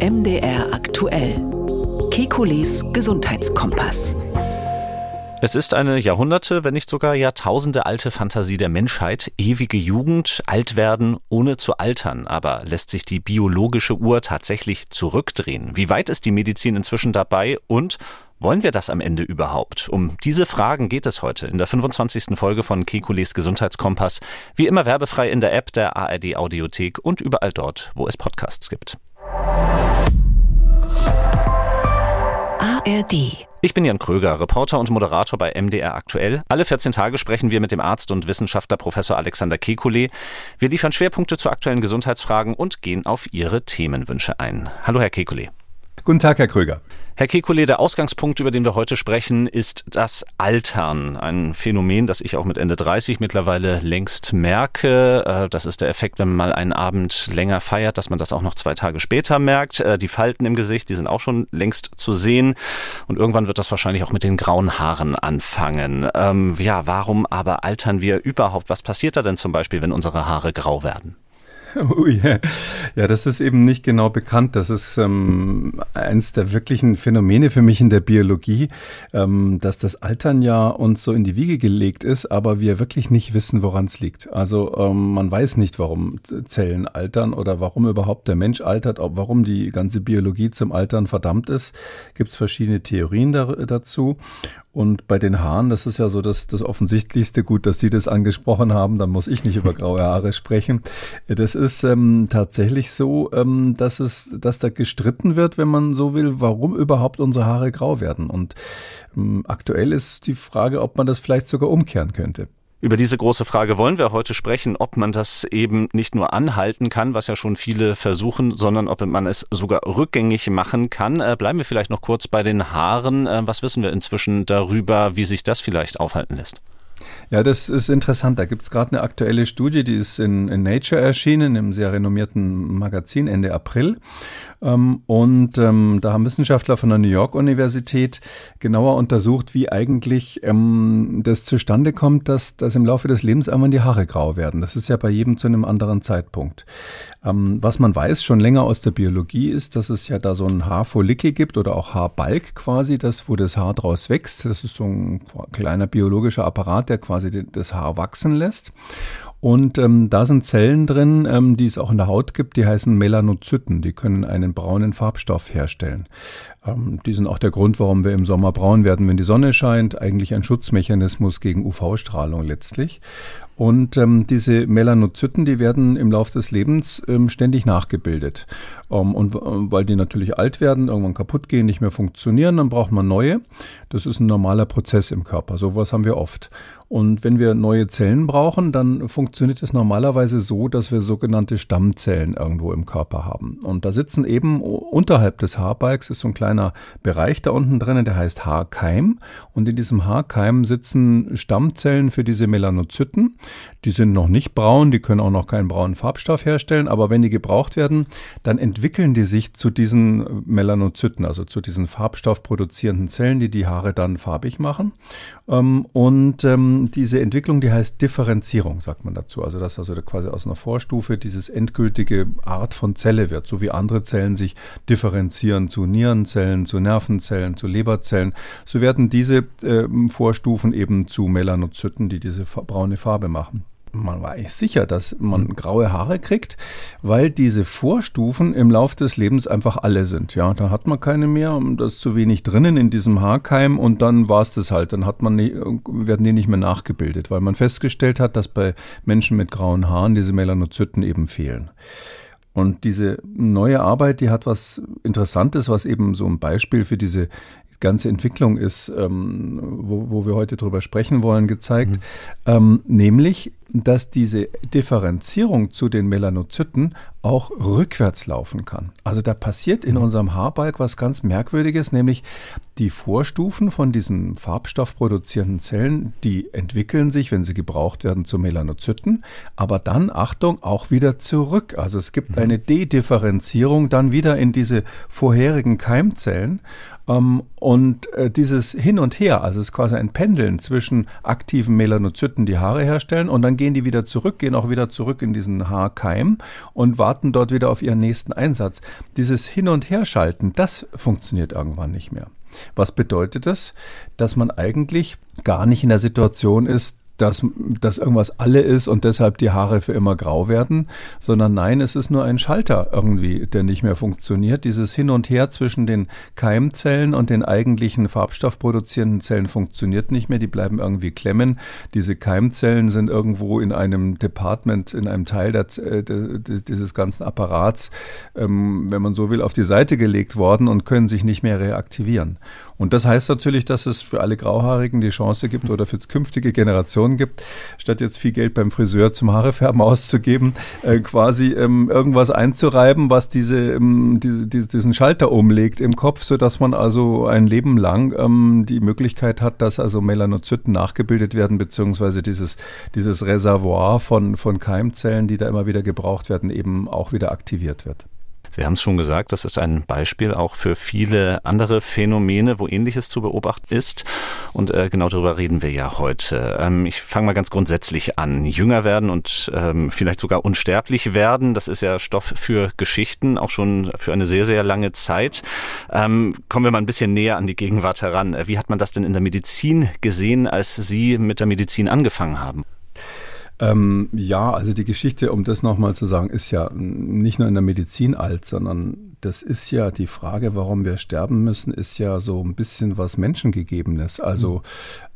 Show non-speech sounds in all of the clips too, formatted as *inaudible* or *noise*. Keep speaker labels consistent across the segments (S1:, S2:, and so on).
S1: MDR aktuell. Kekules Gesundheitskompass.
S2: Es ist eine Jahrhunderte, wenn nicht sogar Jahrtausende alte Fantasie der Menschheit, ewige Jugend, alt werden, ohne zu altern. Aber lässt sich die biologische Uhr tatsächlich zurückdrehen? Wie weit ist die Medizin inzwischen dabei und wollen wir das am Ende überhaupt? Um diese Fragen geht es heute in der 25. Folge von Kekules Gesundheitskompass. Wie immer werbefrei in der App der ARD Audiothek und überall dort, wo es Podcasts gibt.
S1: ARD.
S2: Ich bin Jan Kröger, Reporter und Moderator bei MDR Aktuell. Alle 14 Tage sprechen wir mit dem Arzt und Wissenschaftler Professor Alexander Kekulé. Wir liefern Schwerpunkte zu aktuellen Gesundheitsfragen und gehen auf Ihre Themenwünsche ein. Hallo, Herr Kekulé.
S3: Guten Tag, Herr Kröger.
S2: Herr Kekulé, der Ausgangspunkt, über den wir heute sprechen, ist das Altern. Ein Phänomen, das ich auch mit Ende 30 mittlerweile längst merke. Äh, das ist der Effekt, wenn man mal einen Abend länger feiert, dass man das auch noch zwei Tage später merkt. Äh, die Falten im Gesicht, die sind auch schon längst zu sehen. Und irgendwann wird das wahrscheinlich auch mit den grauen Haaren anfangen. Ähm, ja, warum aber altern wir überhaupt? Was passiert da denn zum Beispiel, wenn unsere Haare grau werden? *laughs*
S3: Ui, ja, das ist eben nicht genau bekannt. Das ist ähm, eins der wirklichen Phänomene für mich in der Biologie, ähm, dass das Altern ja uns so in die Wiege gelegt ist, aber wir wirklich nicht wissen, woran es liegt. Also ähm, man weiß nicht, warum Zellen altern oder warum überhaupt der Mensch altert, ob, warum die ganze Biologie zum Altern verdammt ist. Gibt es verschiedene Theorien da, dazu. Und bei den Haaren, das ist ja so das, das Offensichtlichste, gut, dass Sie das angesprochen haben, dann muss ich nicht über graue Haare sprechen. Das ist ähm, tatsächlich so, ähm, dass es, dass da gestritten wird, wenn man so will, warum überhaupt unsere Haare grau werden. Und ähm, aktuell ist die Frage, ob man das vielleicht sogar umkehren könnte.
S2: Über diese große Frage wollen wir heute sprechen, ob man das eben nicht nur anhalten kann, was ja schon viele versuchen, sondern ob man es sogar rückgängig machen kann. Äh, bleiben wir vielleicht noch kurz bei den Haaren. Äh, was wissen wir inzwischen darüber, wie sich das vielleicht aufhalten lässt?
S3: Ja, das ist interessant. Da gibt es gerade eine aktuelle Studie, die ist in, in, Nature erschienen, im sehr renommierten Magazin Ende April. Ähm, und ähm, da haben Wissenschaftler von der New York Universität genauer untersucht, wie eigentlich ähm, das zustande kommt, dass, dass im Laufe des Lebens einmal die Haare grau werden. Das ist ja bei jedem zu einem anderen Zeitpunkt. Was man weiß schon länger aus der Biologie ist, dass es ja da so ein Haarfollikel gibt oder auch Haarbalg quasi, das, wo das Haar draus wächst. Das ist so ein kleiner biologischer Apparat, der quasi das Haar wachsen lässt. Und ähm, da sind Zellen drin, ähm, die es auch in der Haut gibt, die heißen Melanozyten. Die können einen braunen Farbstoff herstellen. Ähm, die sind auch der Grund, warum wir im Sommer braun werden, wenn die Sonne scheint. Eigentlich ein Schutzmechanismus gegen UV-Strahlung letztlich. Und ähm, diese Melanozyten, die werden im Laufe des Lebens ähm, ständig nachgebildet. Ähm, und äh, weil die natürlich alt werden, irgendwann kaputt gehen, nicht mehr funktionieren, dann braucht man neue. Das ist ein normaler Prozess im Körper. Sowas haben wir oft. Und wenn wir neue Zellen brauchen, dann funktioniert es normalerweise so, dass wir sogenannte Stammzellen irgendwo im Körper haben. Und da sitzen eben unterhalb des Haarbalgs ist so ein kleiner Bereich da unten drinnen, der heißt Haarkeim. Und in diesem Haarkeim sitzen Stammzellen für diese Melanozyten. Die sind noch nicht braun, die können auch noch keinen braunen Farbstoff herstellen, aber wenn die gebraucht werden, dann entwickeln die sich zu diesen Melanozyten, also zu diesen Farbstoff produzierenden Zellen, die die Haare dann farbig machen. Ähm, und ähm, diese Entwicklung, die heißt Differenzierung, sagt man dazu. Also dass also quasi aus einer Vorstufe dieses endgültige Art von Zelle wird, so wie andere Zellen sich differenzieren zu Nierenzellen, zu Nervenzellen, zu Leberzellen. So werden diese äh, Vorstufen eben zu Melanozyten, die diese braune Farbe machen man war eigentlich sicher, dass man mhm. graue Haare kriegt, weil diese Vorstufen im Laufe des Lebens einfach alle sind. Ja, da hat man keine mehr, da ist zu wenig drinnen in diesem Haarkeim und dann war es das halt. Dann hat man nie, werden die nicht mehr nachgebildet, weil man festgestellt hat, dass bei Menschen mit grauen Haaren diese Melanozyten eben fehlen. Und diese neue Arbeit, die hat was Interessantes, was eben so ein Beispiel für diese ganze Entwicklung ist, ähm, wo, wo wir heute drüber sprechen wollen, gezeigt. Mhm. Ähm, nämlich, dass diese Differenzierung zu den Melanozyten auch rückwärts laufen kann. Also da passiert in mhm. unserem Haarbalg was ganz Merkwürdiges, nämlich die Vorstufen von diesen farbstoffproduzierenden Zellen, die entwickeln sich, wenn sie gebraucht werden, zu Melanozyten, aber dann, Achtung, auch wieder zurück. Also es gibt mhm. eine Dedifferenzierung dann wieder in diese vorherigen Keimzellen. Ähm, und äh, dieses Hin und Her, also es ist quasi ein Pendeln zwischen aktiven Melanozyten, die Haare herstellen, und dann gehen die wieder zurück, gehen auch wieder zurück in diesen Haarkeim und warten dort wieder auf ihren nächsten Einsatz. Dieses Hin- und Herschalten, das funktioniert irgendwann nicht mehr. Was bedeutet das? Dass man eigentlich gar nicht in der Situation ist, dass, dass irgendwas alle ist und deshalb die Haare für immer grau werden, sondern nein, es ist nur ein Schalter irgendwie, der nicht mehr funktioniert. Dieses Hin und Her zwischen den Keimzellen und den eigentlichen farbstoffproduzierenden Zellen funktioniert nicht mehr. Die bleiben irgendwie klemmen. Diese Keimzellen sind irgendwo in einem Department, in einem Teil der, äh, der, dieses ganzen Apparats, ähm, wenn man so will, auf die Seite gelegt worden und können sich nicht mehr reaktivieren. Und das heißt natürlich, dass es für alle Grauhaarigen die Chance gibt oder für künftige Generationen gibt, statt jetzt viel Geld beim Friseur zum Haarefärben *laughs* auszugeben, äh, quasi ähm, irgendwas einzureiben, was diese, ähm, diese, diesen Schalter umlegt im Kopf, sodass man also ein Leben lang ähm, die Möglichkeit hat, dass also Melanozyten nachgebildet werden, beziehungsweise dieses, dieses Reservoir von, von Keimzellen, die da immer wieder gebraucht werden, eben auch wieder aktiviert wird.
S2: Sie haben es schon gesagt, das ist ein Beispiel auch für viele andere Phänomene, wo ähnliches zu beobachten ist. Und äh, genau darüber reden wir ja heute. Ähm, ich fange mal ganz grundsätzlich an. Jünger werden und ähm, vielleicht sogar unsterblich werden, das ist ja Stoff für Geschichten, auch schon für eine sehr, sehr lange Zeit. Ähm, kommen wir mal ein bisschen näher an die Gegenwart heran. Wie hat man das denn in der Medizin gesehen, als Sie mit der Medizin angefangen haben?
S3: Ähm, ja, also die Geschichte, um das nochmal zu sagen, ist ja nicht nur in der Medizin alt, sondern das ist ja die Frage, warum wir sterben müssen, ist ja so ein bisschen was Menschengegebenes. Also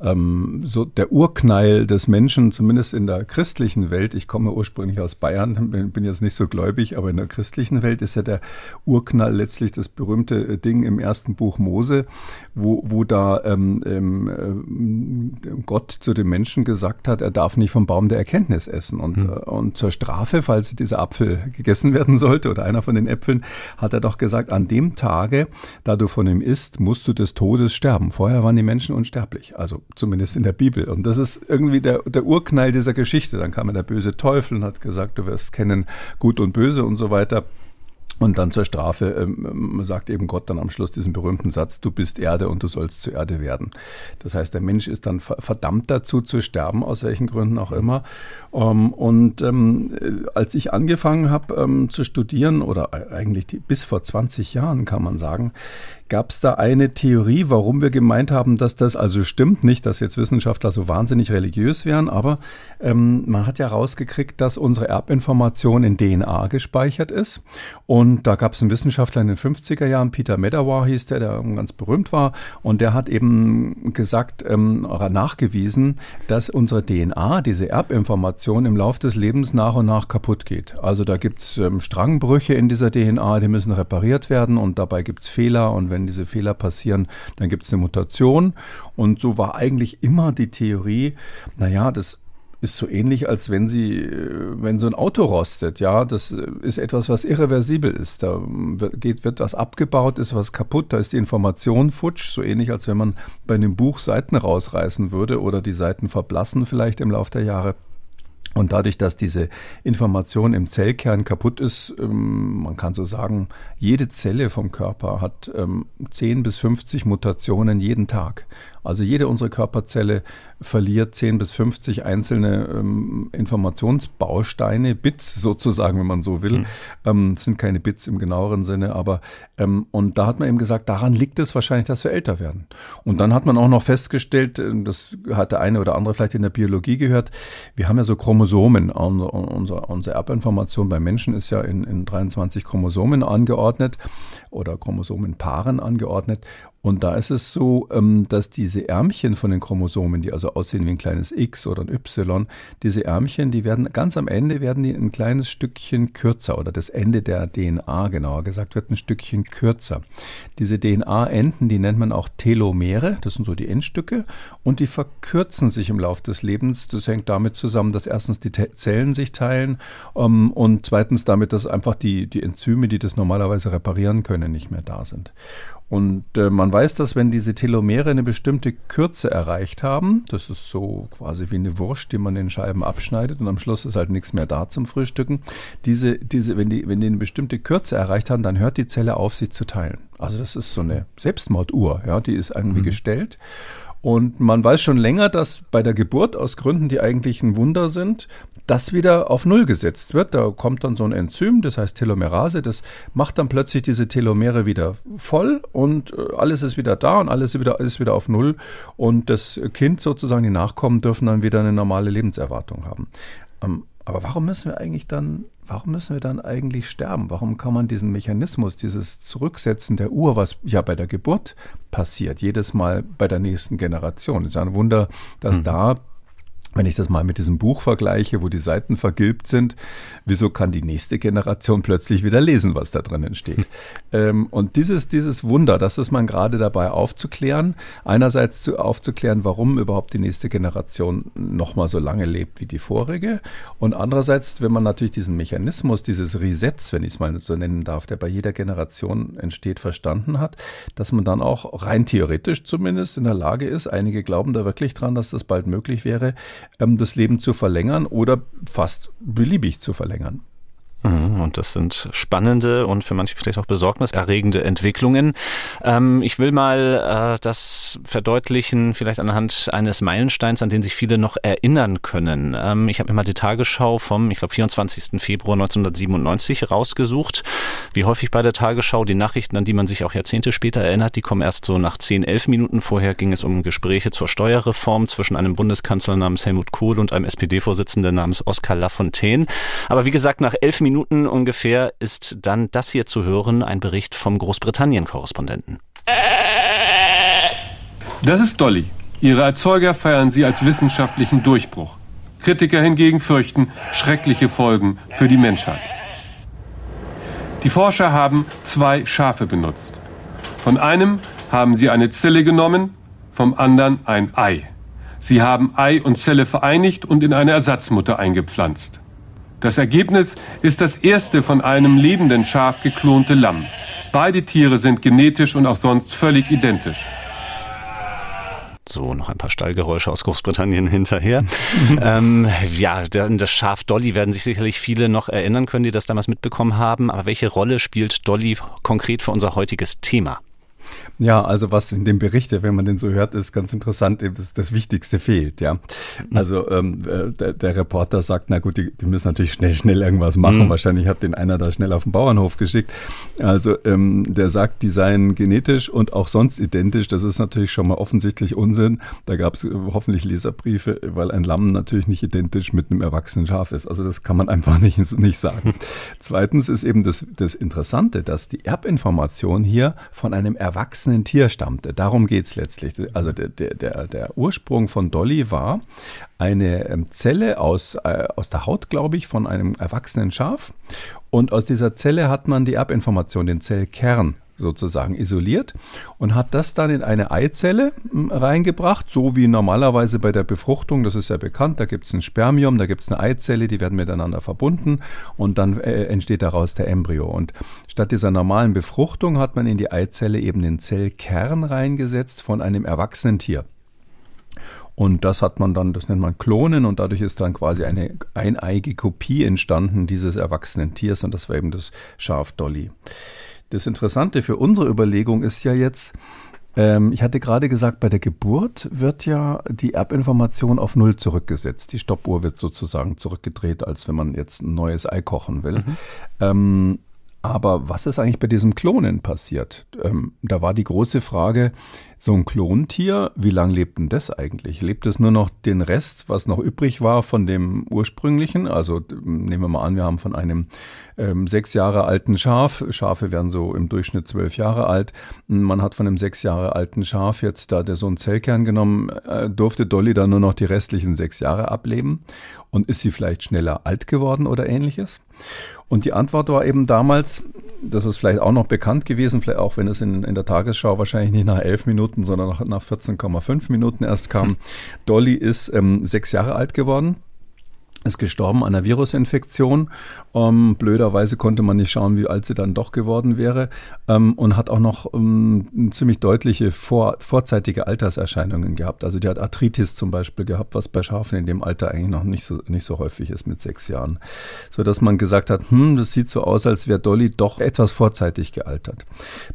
S3: ähm, so der Urknall des Menschen, zumindest in der christlichen Welt, ich komme ursprünglich aus Bayern, bin, bin jetzt nicht so gläubig, aber in der christlichen Welt ist ja der Urknall letztlich das berühmte äh, Ding im ersten Buch Mose, wo, wo da ähm, ähm, äh, Gott zu dem Menschen gesagt hat, er darf nicht vom Baum der Erkenntnis essen. Und, mhm. und zur Strafe, falls dieser Apfel gegessen werden sollte oder einer von den Äpfeln, hat hat er doch gesagt, an dem Tage, da du von ihm isst, musst du des Todes sterben. Vorher waren die Menschen unsterblich, also zumindest in der Bibel. Und das ist irgendwie der, der Urknall dieser Geschichte. Dann kam der böse Teufel und hat gesagt, du wirst kennen Gut und Böse und so weiter. Und dann zur Strafe ähm, sagt eben Gott dann am Schluss diesen berühmten Satz, du bist Erde und du sollst zu Erde werden. Das heißt, der Mensch ist dann verdammt dazu zu sterben, aus welchen Gründen auch immer. Ähm, und ähm, äh, als ich angefangen habe ähm, zu studieren, oder eigentlich die, bis vor 20 Jahren kann man sagen, Gab es da eine Theorie, warum wir gemeint haben, dass das also stimmt? Nicht, dass jetzt Wissenschaftler so wahnsinnig religiös wären, aber ähm, man hat ja rausgekriegt, dass unsere Erbinformation in DNA gespeichert ist. Und da gab es einen Wissenschaftler in den 50er Jahren, Peter Medawar hieß der, der ganz berühmt war. Und der hat eben gesagt, ähm, nachgewiesen, dass unsere DNA, diese Erbinformation im Laufe des Lebens nach und nach kaputt geht. Also da gibt es ähm, Strangbrüche in dieser DNA, die müssen repariert werden und dabei gibt es Fehler. Und wenn wenn diese Fehler passieren, dann gibt es eine Mutation. Und so war eigentlich immer die Theorie, naja, das ist so ähnlich, als wenn sie, äh, wenn so ein Auto rostet, ja, das äh, ist etwas, was irreversibel ist. Da geht, wird was abgebaut, ist was kaputt, da ist die Information futsch, so ähnlich, als wenn man bei einem Buch Seiten rausreißen würde oder die Seiten verblassen vielleicht im Laufe der Jahre. Und dadurch, dass diese Information im Zellkern kaputt ist, ähm, man kann so sagen, jede Zelle vom Körper hat 10 ähm, bis 50 Mutationen jeden Tag. Also jede unserer Körperzelle verliert 10 bis 50 einzelne ähm, Informationsbausteine, Bits sozusagen, wenn man so will. Mhm. Ähm, sind keine Bits im genaueren Sinne, aber ähm, und da hat man eben gesagt, daran liegt es wahrscheinlich, dass wir älter werden. Und dann hat man auch noch festgestellt, äh, das hat der eine oder andere vielleicht in der Biologie gehört, wir haben ja so Chromosomen. Unsere, unsere Erbinformation bei Menschen ist ja in, in 23 Chromosomen angeordnet oder Chromosomenpaaren angeordnet. Und da ist es so, ähm, dass diese Ärmchen von den Chromosomen, die also aussehen wie ein kleines X oder ein Y, diese Ärmchen, die werden ganz am Ende werden die ein kleines Stückchen kürzer oder das Ende der DNA genauer gesagt wird ein Stückchen kürzer. Diese DNA-Enden, die nennt man auch Telomere, das sind so die Endstücke und die verkürzen sich im Laufe des Lebens. Das hängt damit zusammen, dass erstens die Zellen sich teilen um, ähm, und zweitens damit, dass einfach die, die Enzyme, die das normalerweise reparieren können, nicht mehr da sind. Und äh, man weiß, dass wenn diese Telomere eine bestimmte Kürze erreicht haben, das ist so quasi wie eine Wurst, die man in Scheiben abschneidet und am Schluss ist halt nichts mehr da zum Frühstücken. Diese, diese, wenn, die, wenn die eine bestimmte Kürze erreicht haben, dann hört die Zelle auf, sich zu teilen. Also das ist so eine Selbstmorduhr, ja, die ist irgendwie mhm. gestellt. Und man weiß schon länger, dass bei der Geburt aus Gründen, die eigentlich ein Wunder sind, das wieder auf Null gesetzt wird. Da kommt dann so ein Enzym, das heißt Telomerase, das macht dann plötzlich diese Telomere wieder voll und äh, alles ist wieder da und alles ist wieder, ist wieder auf Null. Und das Kind sozusagen, die Nachkommen, dürfen dann wieder eine normale Lebenserwartung haben. Ähm, aber warum müssen wir eigentlich dann, warum müssen wir dann eigentlich sterben? Warum kann man diesen Mechanismus, dieses Zurücksetzen der Uhr, was ja bei der Geburt passiert, jedes Mal bei der nächsten Generation? Es ist ja ein Wunder, dass mhm. da wenn ich das mal mit diesem Buch vergleiche, wo die Seiten vergilbt sind, wieso kann die nächste Generation plötzlich wieder lesen, was da drinnen steht? *laughs* ähm, und dieses, dieses Wunder, das ist man gerade dabei aufzuklären. Einerseits zu, aufzuklären, warum überhaupt die nächste Generation nochmal so lange lebt wie die vorige. Und andererseits, wenn man natürlich diesen Mechanismus, dieses Resets, wenn ich es mal so nennen darf, der bei jeder Generation entsteht, verstanden hat, dass man dann auch rein theoretisch zumindest in der Lage ist, einige glauben da wirklich dran, dass das bald möglich wäre, das Leben zu verlängern oder fast beliebig zu verlängern.
S2: Mhm, und das sind spannende und für manche vielleicht auch besorgniserregende Entwicklungen. Ähm, ich will mal äh, das verdeutlichen, vielleicht anhand eines Meilensteins, an den sich viele noch erinnern können. Ähm, ich habe mir mal die Tagesschau vom, ich glaube, 24. Februar 1997 rausgesucht. Wie häufig bei der Tagesschau die Nachrichten, an die man sich auch Jahrzehnte später erinnert, die kommen erst so nach 10, 11 Minuten. Vorher ging es um Gespräche zur Steuerreform zwischen einem Bundeskanzler namens Helmut Kohl und einem SPD-Vorsitzenden namens Oskar Lafontaine. Aber wie gesagt, nach elf Minuten Minuten ungefähr ist dann das hier zu hören, ein Bericht vom Großbritannien-Korrespondenten.
S4: Das ist Dolly. Ihre Erzeuger feiern sie als wissenschaftlichen Durchbruch. Kritiker hingegen fürchten schreckliche Folgen für die Menschheit. Die Forscher haben zwei Schafe benutzt. Von einem haben sie eine Zelle genommen, vom anderen ein Ei. Sie haben Ei und Zelle vereinigt und in eine Ersatzmutter eingepflanzt. Das Ergebnis ist das erste von einem lebenden Schaf geklonte Lamm. Beide Tiere sind genetisch und auch sonst völlig identisch.
S2: So, noch ein paar Stallgeräusche aus Großbritannien hinterher. *laughs* ähm, ja, das Schaf Dolly werden sich sicherlich viele noch erinnern können, die das damals mitbekommen haben. Aber welche Rolle spielt Dolly konkret für unser heutiges Thema?
S3: Ja, also was in dem Bericht, wenn man den so hört, ist ganz interessant, das, das Wichtigste fehlt, ja. Mhm. Also ähm, äh, der, der, Reporter sagt, na gut, die, die, müssen natürlich schnell, schnell irgendwas machen. Mhm. Wahrscheinlich hat den einer da schnell auf den Bauernhof geschickt. Also ähm, der sagt, die seien genetisch und auch sonst identisch. Das ist natürlich schon mal offensichtlich Unsinn. Da gab es hoffentlich Leserbriefe, weil ein Lamm natürlich nicht identisch mit einem erwachsenen Schaf ist. Also das kann man einfach *laughs* nicht, nicht sagen. Zweitens ist eben das, das Interessante, dass die Erbinformation hier von einem erwachsenen erwachsenen Tier stammte. Darum geht es letztlich. Also der, der, der Ursprung von Dolly war eine ähm, Zelle aus, äh, aus der Haut, glaube ich, von einem erwachsenen Schaf. Und aus dieser Zelle hat man die Erbinformation, den Zellkern sozusagen isoliert und hat das dann in eine Eizelle hm, reingebracht, so wie normalerweise bei der Befruchtung, das ist ja bekannt, da gibt es ein Spermium, da gibt es eine Eizelle, die werden miteinander verbunden und dann äh, entsteht daraus der Embryo. Und statt dieser normalen Befruchtung hat man in die Eizelle eben den Zellkern reingesetzt von einem erwachsenen Tier. Und das hat man dann, das nennt man Klonen und dadurch ist dann quasi eine eineige Kopie entstanden dieses erwachsenen Tiers und das war eben das Schaf Dolly. Das Interessante für unsere Überlegung ist ja jetzt, ähm, ich hatte gerade gesagt, bei der Geburt wird ja die Erbinformation auf Null zurückgesetzt. Die Stoppuhr wird sozusagen zurückgedreht, als wenn man jetzt ein neues Ei kochen will. Mhm. Ähm, aber was ist eigentlich bei diesem Klonen passiert? Ähm, da war die große Frage, so ein Klontier, wie lange lebt denn das eigentlich? Lebt es nur noch den Rest, was noch übrig war von dem ursprünglichen? Also nehmen wir mal an, wir haben von einem ähm, sechs Jahre alten Schaf, Schafe werden so im Durchschnitt zwölf Jahre alt, man hat von einem sechs Jahre alten Schaf jetzt da der so einen Zellkern genommen, äh, durfte Dolly dann nur noch die restlichen sechs Jahre ableben und ist sie vielleicht schneller alt geworden oder ähnliches? Und die Antwort war eben damals, das ist vielleicht auch noch bekannt gewesen, vielleicht auch wenn es in, in der Tagesschau wahrscheinlich nicht nach elf Minuten, sondern nach, nach 14,5 Minuten erst kam. *laughs* Dolly ist ähm, sechs Jahre alt geworden. Ist gestorben an einer Virusinfektion. Ähm, blöderweise konnte man nicht schauen, wie alt sie dann doch geworden wäre ähm, und hat auch noch ähm, ziemlich deutliche vor, vorzeitige Alterserscheinungen gehabt. Also die hat Arthritis zum Beispiel gehabt, was bei Schafen in dem Alter eigentlich noch nicht so, nicht so häufig ist mit sechs Jahren. So dass man gesagt hat, hm, das sieht so aus, als wäre Dolly doch etwas vorzeitig gealtert.